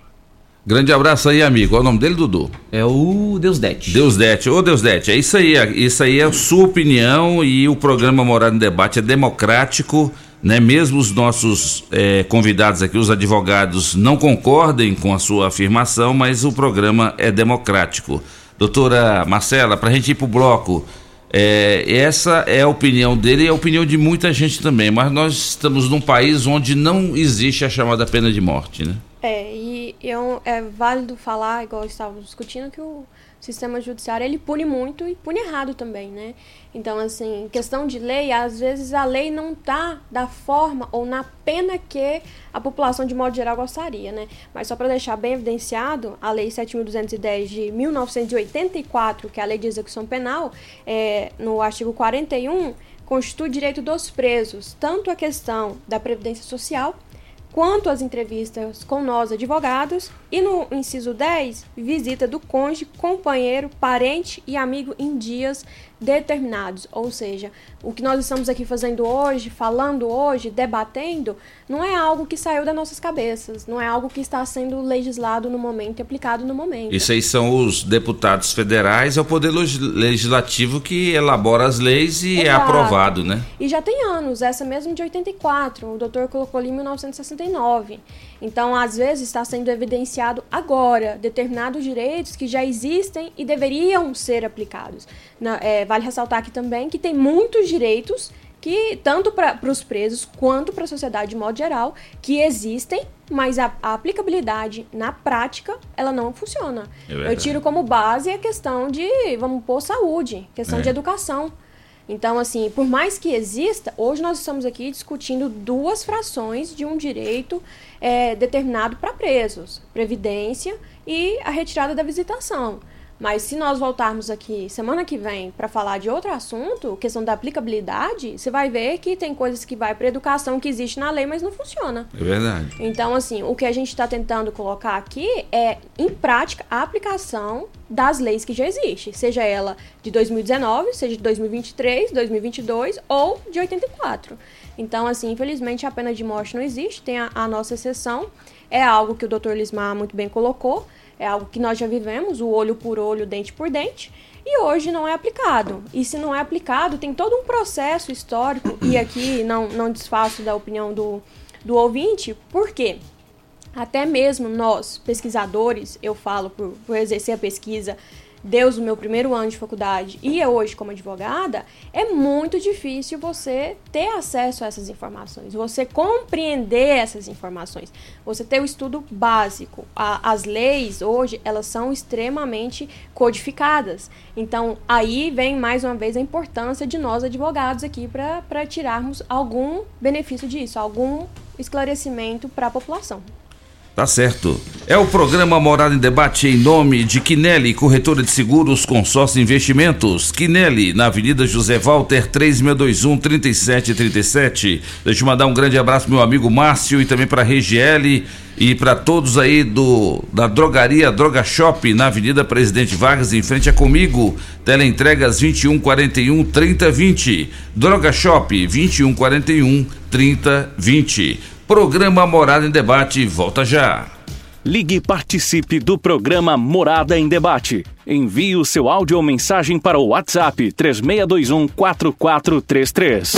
Grande abraço aí, amigo. Qual é o nome dele, Dudu? É o Deus Dete. Deus Dete. Ô, Deus Dete, é isso aí. é- Isso aí é a sua opinião e o programa Morada em Debate é democrático, né? Mesmo os nossos eh, convidados aqui, os advogados, não concordem com a sua afirmação, mas o programa é democrático. Doutora Marcela, para a gente ir para o bloco, eh, essa é a opinião dele e é a opinião de muita gente também, mas nós estamos num país onde não existe a chamada pena de morte, né? É, e é válido falar, igual estávamos discutindo, que o sistema judiciário ele pune muito e pune errado também, né? Então, assim, questão de lei, às vezes a lei não tá da forma ou na pena que a população de modo geral gostaria, né? Mas só para deixar bem evidenciado, a lei 7.210 de 1984, que é a lei de execução penal, é, no artigo 41, constitui direito dos presos, tanto a questão da previdência social quanto às entrevistas com nós advogados e no inciso 10, visita do cônjuge, companheiro, parente e amigo em dias determinados. Ou seja, o que nós estamos aqui fazendo hoje, falando hoje, debatendo, não é algo que saiu das nossas cabeças, não é algo que está sendo legislado no momento e aplicado no momento. Isso aí são os deputados federais, é o poder legi- legislativo que elabora as leis e é Exato. aprovado, né? E já tem anos, essa mesmo de 84, o doutor colocou ali em 1969. Então, às vezes, está sendo evidenciado agora determinados direitos que já existem e deveriam ser aplicados. Na- é, vale ressaltar aqui também que tem muitos direitos que, tanto para os presos quanto para a sociedade de modo geral, que existem, mas a, a aplicabilidade na prática, ela não funciona. É Eu tiro como base a questão de, vamos pôr, saúde, questão É. de educação. Então, assim, por mais que exista, hoje nós estamos aqui discutindo duas frações de um direito é, determinado para presos: previdência e a retirada da visitação. Mas se nós voltarmos aqui semana que vem para falar de outro assunto, questão da aplicabilidade, você vai ver que tem coisas que vai para educação que existe na lei, mas não funciona. É verdade. Então, assim, o que a gente está tentando colocar aqui é, em prática, a aplicação das leis que já existem, seja ela de 2019, seja de 2023, 2022 ou de 84. Então, assim, infelizmente a pena de morte não existe, tem a, a nossa exceção. É algo que o Dr. Lismar muito bem colocou, é algo que nós já vivemos, o olho por olho, dente por dente, e hoje não é aplicado. E se não é aplicado, tem todo um processo histórico, e aqui não, não desfaço da opinião do, do ouvinte, por quê? Até mesmo nós, pesquisadores, eu falo por, por exercer a pesquisa Deus o meu primeiro ano de faculdade e eu hoje como advogada, é muito difícil você ter acesso a essas informações, você compreender essas informações, você ter o estudo básico. A, as leis hoje, elas são extremamente codificadas. Então, aí vem mais uma vez a importância de nós advogados aqui para tirarmos algum benefício disso, algum esclarecimento para a população. Tá certo. É o programa Morada em Debate em nome de Quinelli, corretora de seguros, consórcio investimentos. Quinelli, na Avenida José Walter, 3621 3737. Deixa eu mandar um grande abraço meu amigo Márcio e também para Regiele e para todos aí do da drogaria Droga Shop na Avenida Presidente Vargas em frente a comigo. Teleentregas 2141 3020. Droga Shop 2141 3020. Programa Morada em Debate volta já. Ligue e participe do programa Morada em Debate. Envie o seu áudio ou mensagem para o WhatsApp 3621 4433.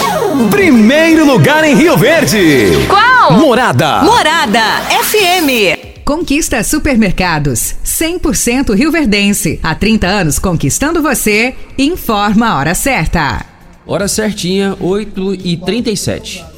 Primeiro lugar em Rio Verde. Qual? Morada. Morada FM. Conquista Supermercados, 100% rioverdense. Há 30 anos conquistando você. Informa a hora certa. Hora certinha, 8h37.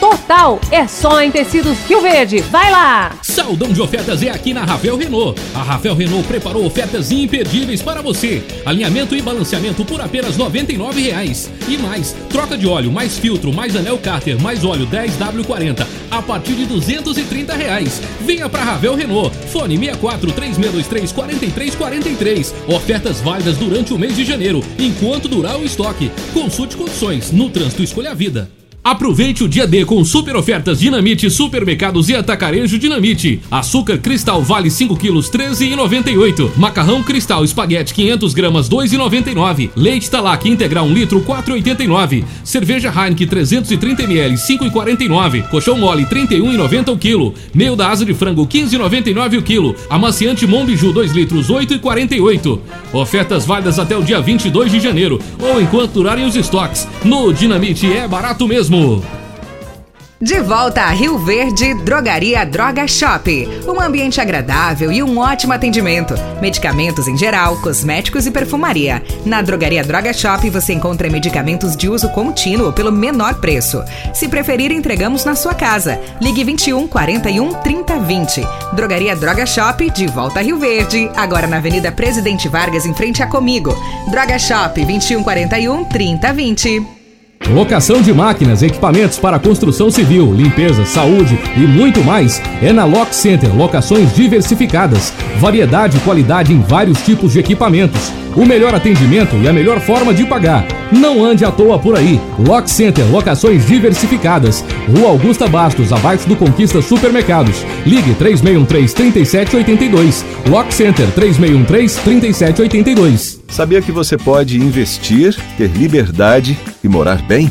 total. É só em tecidos Rio Verde. Vai lá! Saudão de ofertas é aqui na Ravel Renault. A Ravel Renault preparou ofertas imperdíveis para você. Alinhamento e balanceamento por apenas 99 reais. E mais, troca de óleo, mais filtro, mais anel cárter, mais óleo 10W40 a partir de 230 reais. Venha para Ravel Renault. Fone 64 3623 4343. Ofertas válidas durante o mês de janeiro, enquanto durar o estoque. Consulte condições. No trânsito, escolha a vida. Aproveite o dia D com super ofertas Dinamite, supermercados e atacarejo Dinamite. Açúcar cristal vale 5 quilos 13,98. Macarrão cristal espaguete 500 gramas 2,99. Leite Talac integral 1 litro 4,89. Cerveja Heineken 330 ml 5,49. Colchão mole 31,90 o quilo. Meio da asa de frango 15,99 o quilo. Amaciante Monbiju 2 litros 8,48. Ofertas válidas até o dia 22 de janeiro ou enquanto durarem os estoques. No Dinamite é barato mesmo. De volta a Rio Verde, Drogaria Droga Shop. Um ambiente agradável e um ótimo atendimento. Medicamentos em geral, cosméticos e perfumaria. Na Drogaria Droga Shop você encontra medicamentos de uso contínuo pelo menor preço. Se preferir, entregamos na sua casa. Ligue 21 41 30 20. Drogaria Droga Shop, de volta a Rio Verde. Agora na Avenida Presidente Vargas, em frente a Comigo. Droga Shop 21 41 30 20. Locação de máquinas, equipamentos para construção civil, limpeza, saúde e muito mais é na Lock Center. Locações diversificadas, variedade e qualidade em vários tipos de equipamentos. O melhor atendimento e a melhor forma de pagar. Não ande à toa por aí. Lock Center, locações diversificadas. Rua Augusta Bastos, abaixo do Conquista Supermercados. Ligue 3613-3782. Lock Center 3613-3782. Sabia que você pode investir, ter liberdade e morar bem?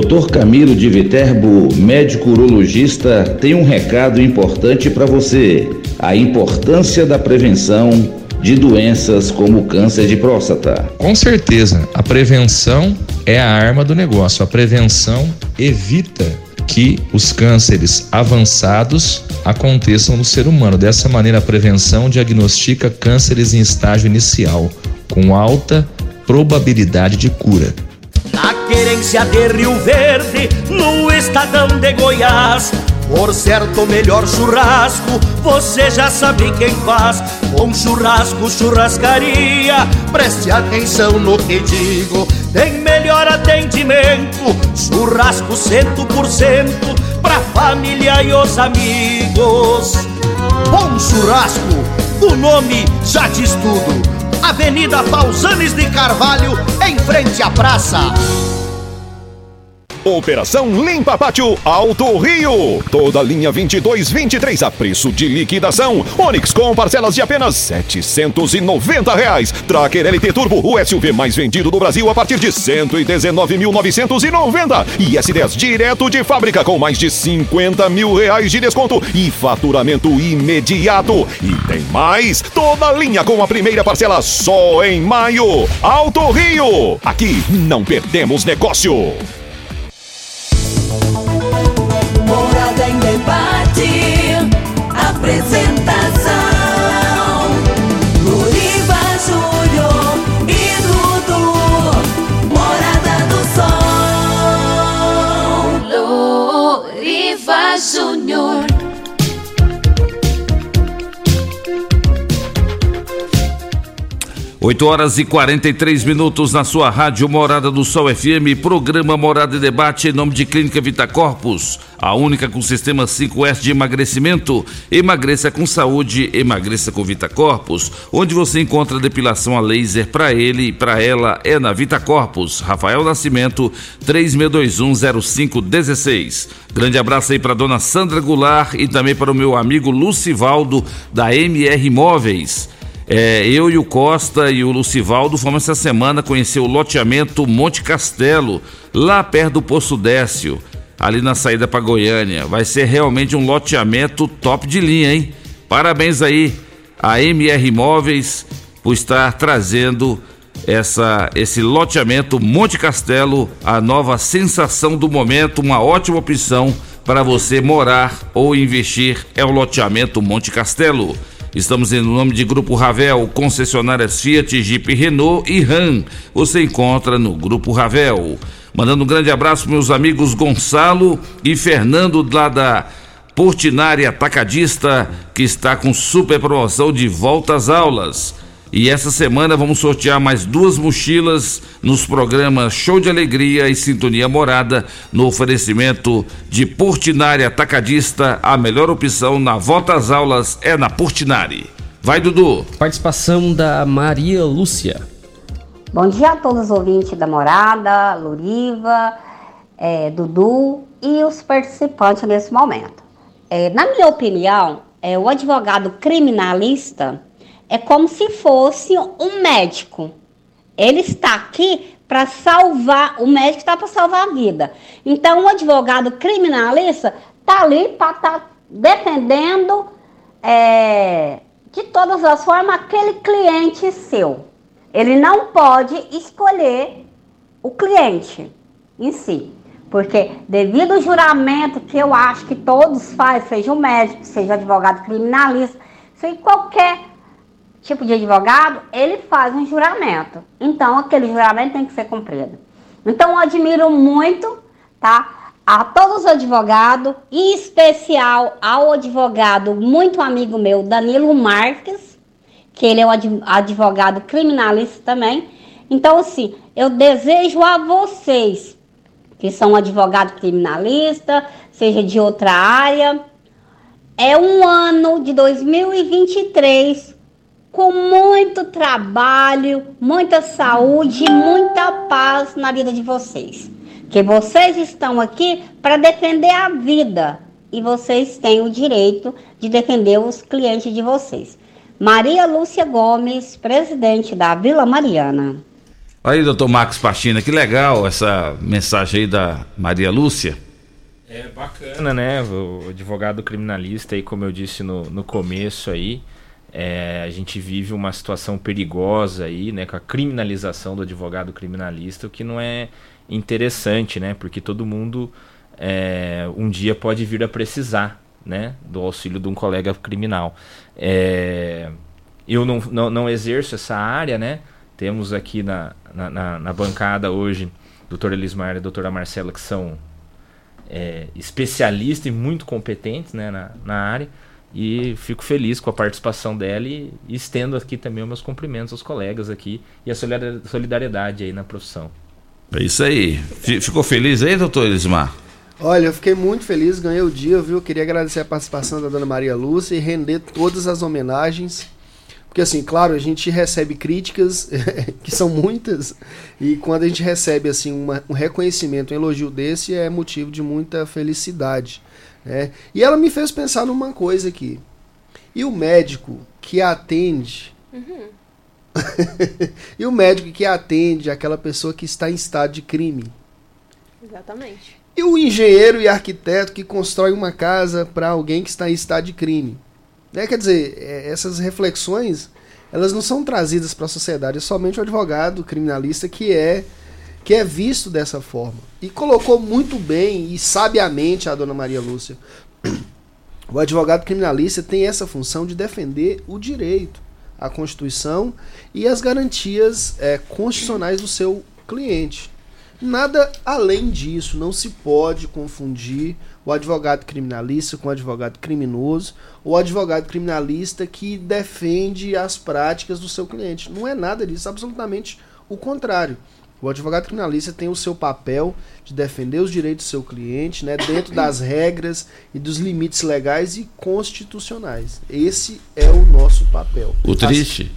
Dr. Camilo de Viterbo, médico urologista, tem um recado importante para você: a importância da prevenção de doenças como câncer de próstata. Com certeza, a prevenção é a arma do negócio. A prevenção evita que os cânceres avançados aconteçam no ser humano. Dessa maneira, a prevenção diagnostica cânceres em estágio inicial, com alta probabilidade de cura. Na querência de Rio Verde, no estadão de Goiás. Por certo, o melhor churrasco, você já sabe quem faz. Bom churrasco, churrascaria, preste atenção no que digo. Tem melhor atendimento, churrasco cento por cento, pra família e os amigos. Bom churrasco, o nome já diz tudo. Avenida Pausanes de Carvalho, em frente à praça. Operação Limpa Pátio Alto Rio. Toda linha 22 23 a preço de liquidação. Onix com parcelas de apenas 790 reais. Tracker LT Turbo, o SUV mais vendido do Brasil a partir de 119.990. E S10 direto de fábrica com mais de 50 mil reais de desconto e faturamento imediato. E tem mais. Toda linha com a primeira parcela só em maio. Alto Rio. Aqui não perdemos negócio. 8 horas e 43 minutos na sua rádio Morada do Sol FM, programa Morada e Debate em nome de Clínica VitaCorpus, a única com sistema 5S de emagrecimento. Emagreça com saúde, emagreça com VitaCorpus, onde você encontra depilação a laser para ele e para ela é na VitaCorpus. Rafael Nascimento, 36210516. Grande abraço aí para dona Sandra Goulart e também para o meu amigo Lucivaldo da MR Imóveis. É, eu e o Costa e o Lucivaldo fomos essa semana conhecer o loteamento Monte Castelo, lá perto do Poço Décio, ali na saída para Goiânia. Vai ser realmente um loteamento top de linha, hein? Parabéns aí a MR Imóveis por estar trazendo essa, esse loteamento Monte Castelo, a nova sensação do momento, uma ótima opção para você morar ou investir. É o loteamento Monte Castelo. Estamos em nome de Grupo Ravel, concessionárias Fiat, Jeep, Renault e Ram. Você encontra no Grupo Ravel. Mandando um grande abraço meus amigos Gonçalo e Fernando lá da Portinari Atacadista, que está com super promoção de volta às aulas. E essa semana vamos sortear mais duas mochilas nos programas Show de Alegria e Sintonia Morada, no oferecimento de Portinari Atacadista. A melhor opção na volta às aulas é na Portinari. Vai, Dudu. Participação da Maria Lúcia. Bom dia a todos os ouvintes da Morada, Luriva, eh, Dudu e os participantes nesse momento. Eh, na minha opinião, eh, o advogado criminalista é como se fosse um médico. Ele está aqui para salvar, o médico está para salvar a vida. Então, o advogado criminalista está ali para estar tá defendendo é, de todas as formas aquele cliente seu. Ele não pode escolher o cliente em si. Porque devido ao juramento que eu acho que todos fazem, seja o médico, seja advogado criminalista, seja qualquer tipo de advogado, ele faz um juramento. Então aquele juramento tem que ser cumprido. Então eu admiro muito, tá? A todos os advogados, em especial ao advogado muito amigo meu, Danilo Marques, que ele é um advogado criminalista também. Então, assim, eu desejo a vocês que são advogado criminalista, seja de outra área. É um ano de 2023 com muito trabalho, muita saúde e muita paz na vida de vocês. Que vocês estão aqui para defender a vida e vocês têm o direito de defender os clientes de vocês. Maria Lúcia Gomes, presidente da Vila Mariana. Aí, doutor Marcos Pastina, que legal essa mensagem aí da Maria Lúcia. É bacana, né? O advogado criminalista aí, como eu disse no, no começo aí, é, a gente vive uma situação perigosa aí, né? Com a criminalização do advogado criminalista, o que não é interessante, né? Porque todo mundo é, um dia pode vir a precisar, né? Do auxílio de um colega criminal. É, eu não, não, não exerço essa área, né? Temos aqui na, na, na, na bancada hoje doutor Elismar e doutora Marcela, que são é, especialistas e muito competentes né, na, na área. E fico feliz com a participação dela e, estendo aqui também os meus cumprimentos aos colegas aqui e a solidariedade aí na profissão. É isso aí. Ficou feliz aí, doutor Elismar? Olha, eu fiquei muito feliz, ganhei o dia, viu? Queria agradecer a participação da dona Maria Lúcia e render todas as homenagens porque, assim, claro, a gente recebe críticas, (laughs) que são muitas, e quando a gente recebe, assim, uma, um reconhecimento, um elogio desse, é motivo de muita felicidade. Né? E ela me fez pensar numa coisa aqui. E o médico que atende. Uhum. (laughs) e o médico que atende aquela pessoa que está em estado de crime. Exatamente. E o engenheiro e arquiteto que constrói uma casa para alguém que está em estado de crime. Né? Quer dizer, é, essas reflexões elas não são trazidas para a sociedade, é somente o advogado criminalista que é que é visto dessa forma. E colocou muito bem e sabiamente a dona Maria Lúcia. O advogado criminalista tem essa função de defender o direito, a Constituição e as garantias é, constitucionais do seu cliente. Nada além disso, não se pode confundir o advogado criminalista com o advogado criminoso, ou o advogado criminalista que defende as práticas do seu cliente. Não é nada disso, absolutamente o contrário. O advogado criminalista tem o seu papel de defender os direitos do seu cliente, né, dentro das regras e dos limites legais e constitucionais. Esse é o nosso papel. O triste,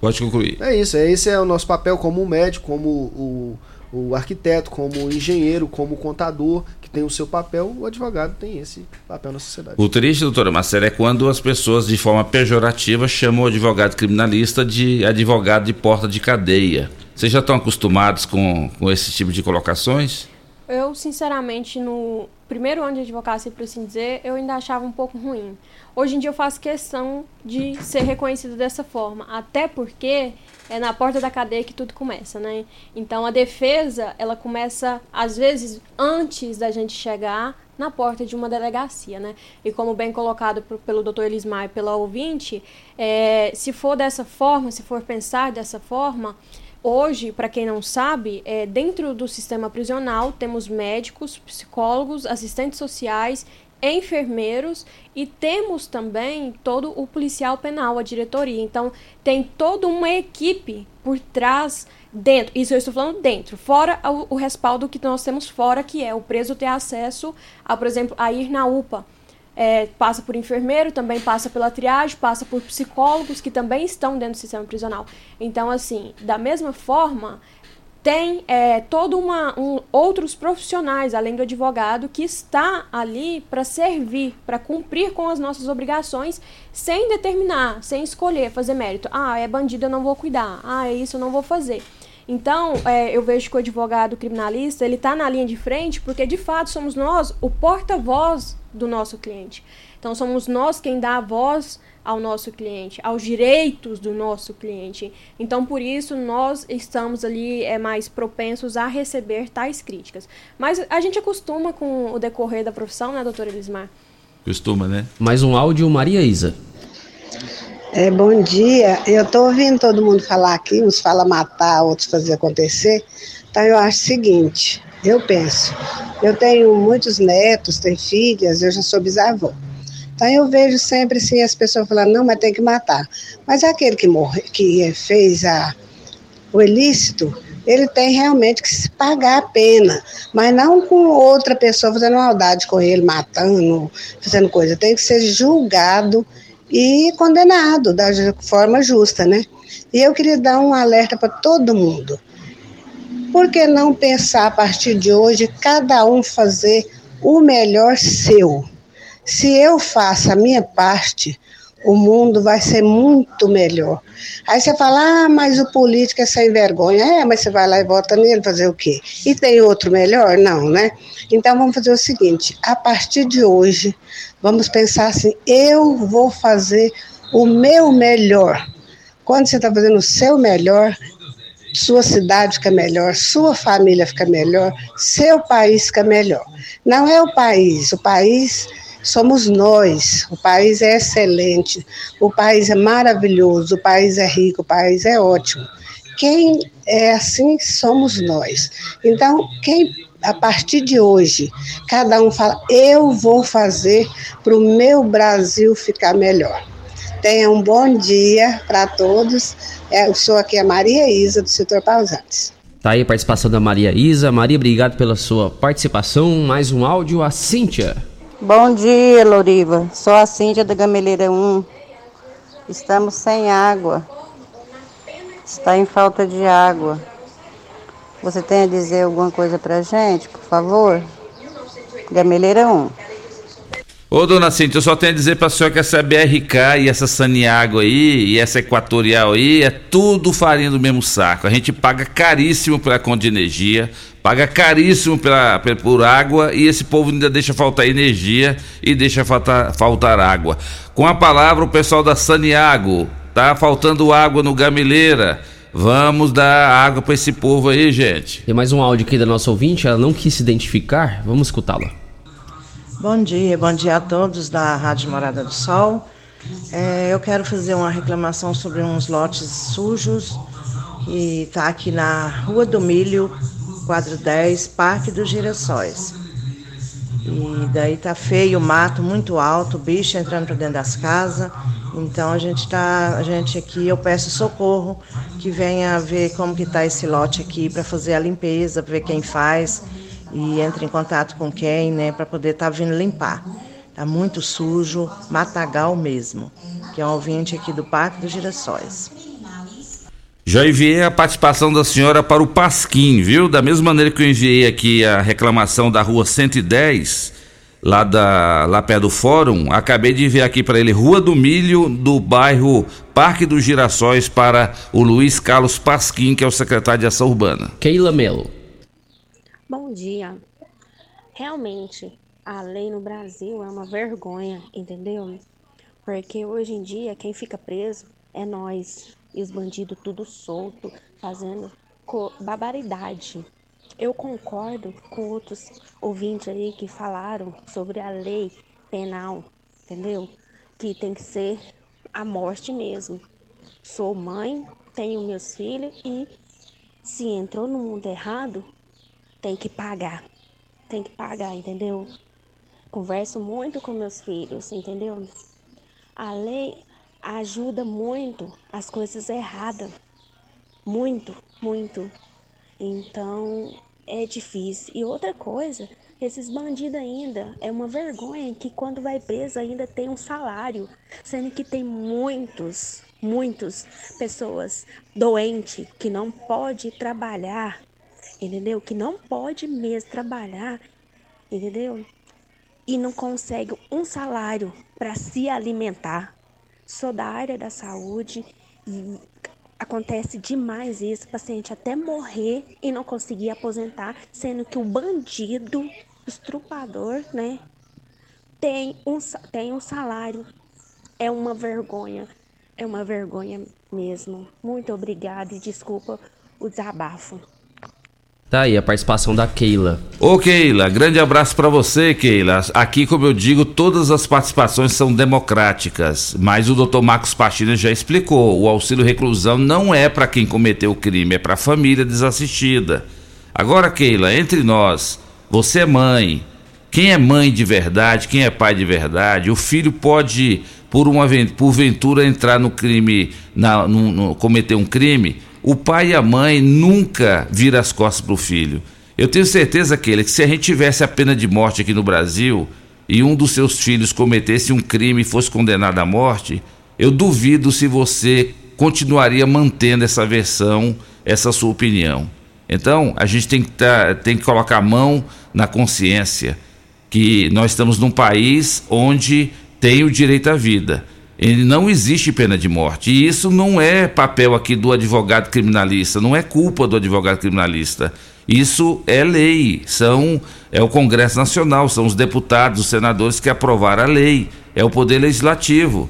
pode concluir. É isso, é, esse é o nosso papel como médico, como o, o arquiteto, como engenheiro, como contador, que tem o seu papel, o advogado tem esse papel na sociedade. O triste, doutora Marcela, é quando as pessoas, de forma pejorativa, chamam o advogado criminalista de advogado de porta de cadeia. Vocês já estão acostumados com, com esse tipo de colocações? Eu, sinceramente, no primeiro ano de advocacia, por assim dizer, eu ainda achava um pouco ruim. Hoje em dia eu faço questão de ser reconhecido dessa forma, até porque é na porta da cadeia que tudo começa, né? Então a defesa, ela começa às vezes antes da gente chegar na porta de uma delegacia, né? E como bem colocado pelo Dr. Elismar e pela ouvinte, é, se for dessa forma, se for pensar dessa forma, Hoje, para quem não sabe, é, dentro do sistema prisional temos médicos, psicólogos, assistentes sociais enfermeiros e temos também todo o policial penal, a diretoria. Então, tem toda uma equipe por trás, dentro. Isso eu estou falando dentro. Fora o, o respaldo que nós temos fora, que é o preso ter acesso, a, por exemplo, a ir na UPA. É, passa por enfermeiro, também passa pela triagem, passa por psicólogos que também estão dentro do sistema prisional. Então, assim, da mesma forma, tem é, todo uma um, outros profissionais além do advogado que está ali para servir, para cumprir com as nossas obrigações, sem determinar, sem escolher fazer mérito. Ah, é bandido, eu não vou cuidar. Ah, é isso, eu não vou fazer. Então, é, eu vejo que o advogado criminalista, ele está na linha de frente porque, de fato, somos nós o porta-voz do nosso cliente. Então, somos nós quem dá a voz ao nosso cliente, aos direitos do nosso cliente. Então, por isso, nós estamos ali é, mais propensos a receber tais críticas. Mas a gente acostuma com o decorrer da profissão, né, doutora Elismar? Costuma, né? Mais um áudio, Maria Isa. É, bom dia. Eu estou ouvindo todo mundo falar aqui, uns fala matar, outros fazer acontecer. Então eu acho o seguinte, eu penso, eu tenho muitos netos, tenho filhas, eu já sou bisavó. Então eu vejo sempre assim as pessoas falando, não, mas tem que matar. Mas aquele que morre, que fez a, o ilícito, ele tem realmente que se pagar a pena, mas não com outra pessoa fazendo maldade com ele, matando, fazendo coisa. Tem que ser julgado e condenado da forma justa, né? E eu queria dar um alerta para todo mundo. Por que não pensar a partir de hoje, cada um fazer o melhor seu? Se eu faço a minha parte, o mundo vai ser muito melhor. Aí você fala, ah, mas o político é sem vergonha. É, mas você vai lá e vota nele fazer o quê? E tem outro melhor? Não, né? Então vamos fazer o seguinte: a partir de hoje, vamos pensar assim, eu vou fazer o meu melhor. Quando você está fazendo o seu melhor, sua cidade fica melhor, sua família fica melhor, seu país fica melhor. Não é o país, o país somos nós. O país é excelente, o país é maravilhoso, o país é rico, o país é ótimo. Quem é assim somos nós. Então, quem a partir de hoje, cada um fala, eu vou fazer para o meu Brasil ficar melhor. Tenha um bom dia para todos. É, eu sou aqui a Maria Isa, do setor Pausantes. Tá aí a participação da Maria Isa. Maria, obrigado pela sua participação. Mais um áudio, a Cíntia. Bom dia, Loriva. Sou a Cíntia da Gameleira 1. Estamos sem água. Está em falta de água. Você tem a dizer alguma coisa pra gente, por favor? Gameleira 1. Ô, dona Cintia, eu só tenho a dizer pra senhora que essa BRK e essa Saniago aí, e essa Equatorial aí, é tudo farinha do mesmo saco. A gente paga caríssimo pela conta de energia, paga caríssimo pela, por água, e esse povo ainda deixa faltar energia e deixa faltar, faltar água. Com a palavra, o pessoal da Saniago, tá faltando água no Gameleira. Vamos dar água para esse povo aí, gente. Tem mais um áudio aqui da nossa ouvinte, ela não quis se identificar. Vamos escutá-la. Bom dia, bom dia a todos da Rádio Morada do Sol. É, eu quero fazer uma reclamação sobre uns lotes sujos que está aqui na Rua do Milho, quadro 10, Parque dos Girassóis. E daí tá feio, mato muito alto, bicho entrando para dentro das casas. Então a gente tá, a gente aqui, eu peço socorro que venha ver como que tá esse lote aqui para fazer a limpeza, ver quem faz e entre em contato com quem, né, para poder estar tá vindo limpar. Tá muito sujo, matagal mesmo, que é um ouvinte aqui do Parque dos Girassóis. Já enviei a participação da senhora para o Pasquim, viu? Da mesma maneira que eu enviei aqui a reclamação da rua 110, lá, da, lá perto do fórum, acabei de enviar aqui para ele Rua do Milho, do bairro Parque dos Girassóis, para o Luiz Carlos Pasquim, que é o secretário de Ação Urbana. Keila Melo. Bom dia. Realmente, a lei no Brasil é uma vergonha, entendeu? Porque hoje em dia quem fica preso é nós e os bandidos tudo solto, fazendo barbaridade. Eu concordo com outros ouvintes aí que falaram sobre a lei penal, entendeu? Que tem que ser a morte mesmo. Sou mãe, tenho meus filhos e se entrou no mundo errado, tem que pagar. Tem que pagar, entendeu? Converso muito com meus filhos, entendeu? A lei ajuda muito as coisas erradas. Muito, muito. Então é difícil. E outra coisa, esses bandidos ainda é uma vergonha que quando vai preso ainda tem um salário, sendo que tem muitos, muitos pessoas doentes que não pode trabalhar, entendeu? Que não pode mesmo trabalhar, entendeu? E não consegue um salário para se alimentar. Sou da área da saúde. Acontece demais isso, paciente até morrer e não conseguir aposentar, sendo que o bandido, estrupador, né, tem um, tem um salário. É uma vergonha. É uma vergonha mesmo. Muito obrigada e desculpa o desabafo. Tá aí a participação da Keila. Ô Keila, grande abraço pra você, Keila. Aqui, como eu digo, todas as participações são democráticas, mas o Dr. Marcos Pastina já explicou, o auxílio reclusão não é pra quem cometeu o crime, é pra família desassistida. Agora, Keila, entre nós, você é mãe. Quem é mãe de verdade, quem é pai de verdade, o filho pode, por uma ven- porventura, entrar no crime, na, no- no- cometer um crime. O pai e a mãe nunca viram as costas pro filho. Eu tenho certeza, Keila, que se a gente tivesse a pena de morte aqui no Brasil e um dos seus filhos cometesse um crime e fosse condenado à morte, eu duvido se você continuaria mantendo essa versão, essa sua opinião. Então, a gente tem que, tá- tem que colocar a mão na consciência que nós estamos num país onde tem o direito à vida. E não existe pena de morte. E isso não é papel aqui do advogado criminalista, não é culpa do advogado criminalista. Isso é lei, são é o Congresso Nacional, são os deputados, os senadores que aprovaram a lei, é o poder legislativo.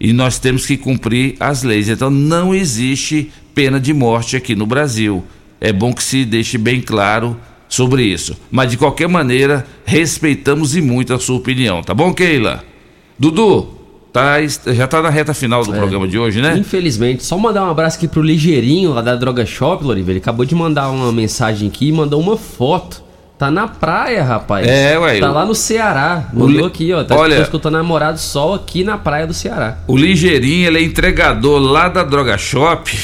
E nós temos que cumprir as leis. Então não existe pena de morte aqui no Brasil. É bom que se deixe bem claro sobre isso. Mas de qualquer maneira, respeitamos e muito a sua opinião, tá bom, Keila? Dudu, tá, já tá na reta final do programa de hoje, né? Infelizmente, só mandar um abraço aqui pro Ligeirinho, lá da Droga Shop, Loriva. Ele acabou de mandar uma mensagem aqui e mandou uma foto. Tá na praia, rapaz. É, ué, Tá o- lá no Ceará. Mandou aqui, ó. Tá Olha- escutando namorado sol aqui na praia do Ceará. O Ligeirinho, ele é entregador lá da Droga Shop.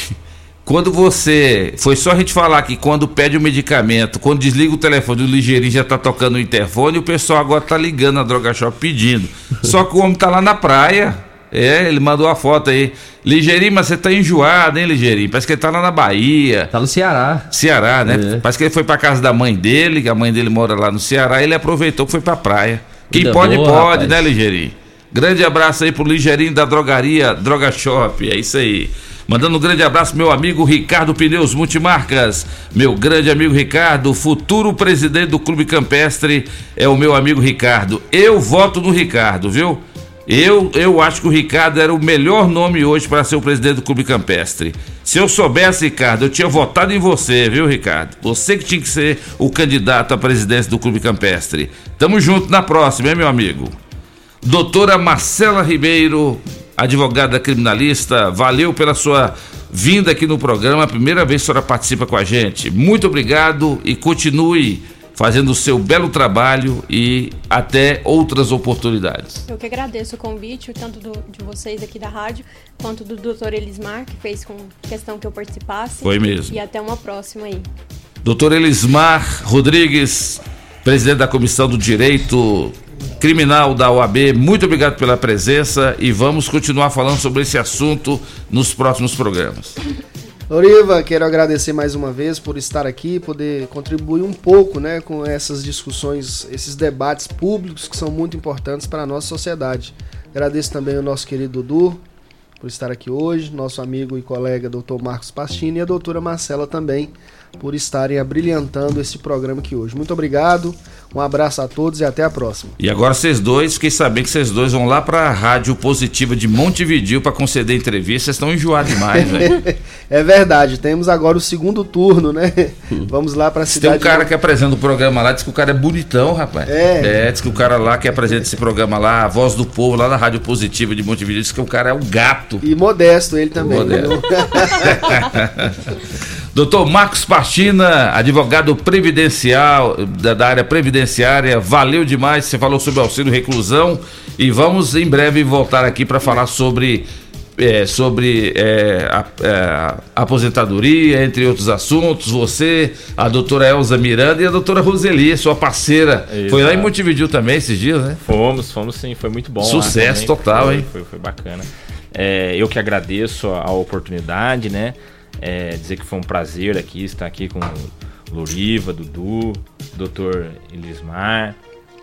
Quando você. Foi só a gente falar que quando pede o medicamento, quando desliga o telefone, o Ligeirinho já tá tocando o interfone o pessoal agora tá ligando na Droga Shop pedindo. (laughs) Só que o homem tá lá na praia. É, ele mandou a foto aí. Ligeirinho, mas você tá enjoado, hein, Ligeirinho? Parece que ele tá lá na Bahia. Tá no Ceará. Ceará, né? É. Parece que ele foi pra casa da mãe dele, que a mãe dele mora lá no Ceará, e ele aproveitou que foi pra praia. Quem Vida pode, boa, pode, rapaz. né, Ligeirinho? Grande abraço aí pro Ligeirinho da drogaria Droga Shop, é isso aí. Mandando um grande abraço meu amigo Ricardo Pneus Multimarcas. Meu grande amigo Ricardo, futuro presidente do Clube Campestre, é o meu amigo Ricardo. Eu voto no Ricardo, viu? Eu, eu acho que o Ricardo era o melhor nome hoje para ser o presidente do Clube Campestre. Se eu soubesse, Ricardo, eu tinha votado em você, viu, Ricardo? Você que tinha que ser o candidato à presidência do Clube Campestre. Tamo junto na próxima, hein, meu amigo? Doutora Marcela Ribeiro, advogada criminalista, valeu pela sua vinda aqui no programa. Primeira vez que a senhora participa com a gente. Muito obrigado e continue fazendo o seu belo trabalho e até outras oportunidades. Eu que agradeço o convite, tanto do- de vocês aqui da rádio, quanto do Dr. Elismar, que fez com questão que eu participasse. Foi mesmo. E até uma próxima aí. Doutor Elismar Rodrigues, presidente da Comissão do Direito Criminal da OAB, muito obrigado pela presença e vamos continuar falando sobre esse assunto nos próximos programas. Loriva, quero agradecer mais uma vez por estar aqui, poder contribuir um pouco né, com essas discussões, esses debates públicos que são muito importantes para a nossa sociedade. Agradeço também ao nosso querido Dudu por estar aqui hoje, nosso amigo e colega Dr. Marcos Pastini e a doutora Marcela também por estarem abrilhantando esse programa aqui hoje. Muito obrigado, um abraço a todos e até a próxima. E agora vocês dois, fiquei sabendo que vocês dois vão lá pra Rádio Positiva de Montevidil para conceder entrevista, vocês estão enjoados demais, (laughs) velho. é verdade, temos agora o segundo turno, né? (laughs) Vamos lá para a Tem cidade. um cara que apresenta o programa lá, diz que o cara é bonitão, rapaz. É. diz que o cara lá que apresenta esse programa lá, a voz do povo, lá na Rádio Positiva de Montevideo, diz que o cara é um gato. E modesto ele também. Modesto. (laughs) Doutor Marcos Pastina, advogado previdencial da, da área previdenciária, valeu demais. Você falou sobre auxílio reclusão e vamos em breve voltar aqui para falar sobre é, sobre é, a, é, a aposentadoria, entre outros assuntos. Você, a doutora Elza Miranda e a doutora Roseli, sua parceira. Foi lá em Exato. Montevideo também esses dias, né? Fomos, fomos sim, foi muito bom. Sucesso total, foi, hein? Foi, foi bacana. É, eu que agradeço a, a oportunidade, né? É, dizer que foi um prazer aqui estar aqui com Loriva, Dudu, Dr. Elismar,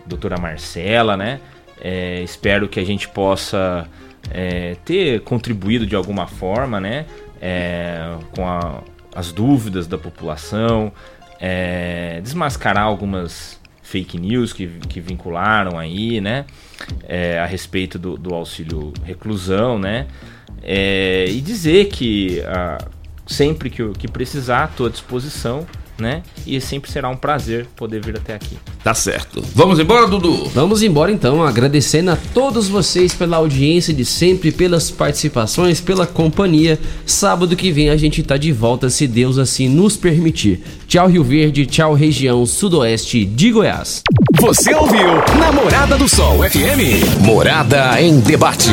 doutora Marcela, né? É, espero que a gente possa é, ter contribuído de alguma forma, né? é, com a- as dúvidas da população, é, desmascarar algumas fake news que, que vincularam aí, né? é, a respeito do, do auxílio reclusão, né? É, e dizer que ah, sempre que, que precisar, estou à disposição, né? E sempre será um prazer poder vir até aqui. Tá certo. Vamos embora, Dudu? Vamos embora então, agradecendo a todos vocês pela audiência de sempre, pelas participações, pela companhia. Sábado que vem a gente tá de volta, se Deus assim nos permitir. Tchau, Rio Verde, tchau, região sudoeste de Goiás. Você ouviu Namorada do Sol FM. Morada em debate.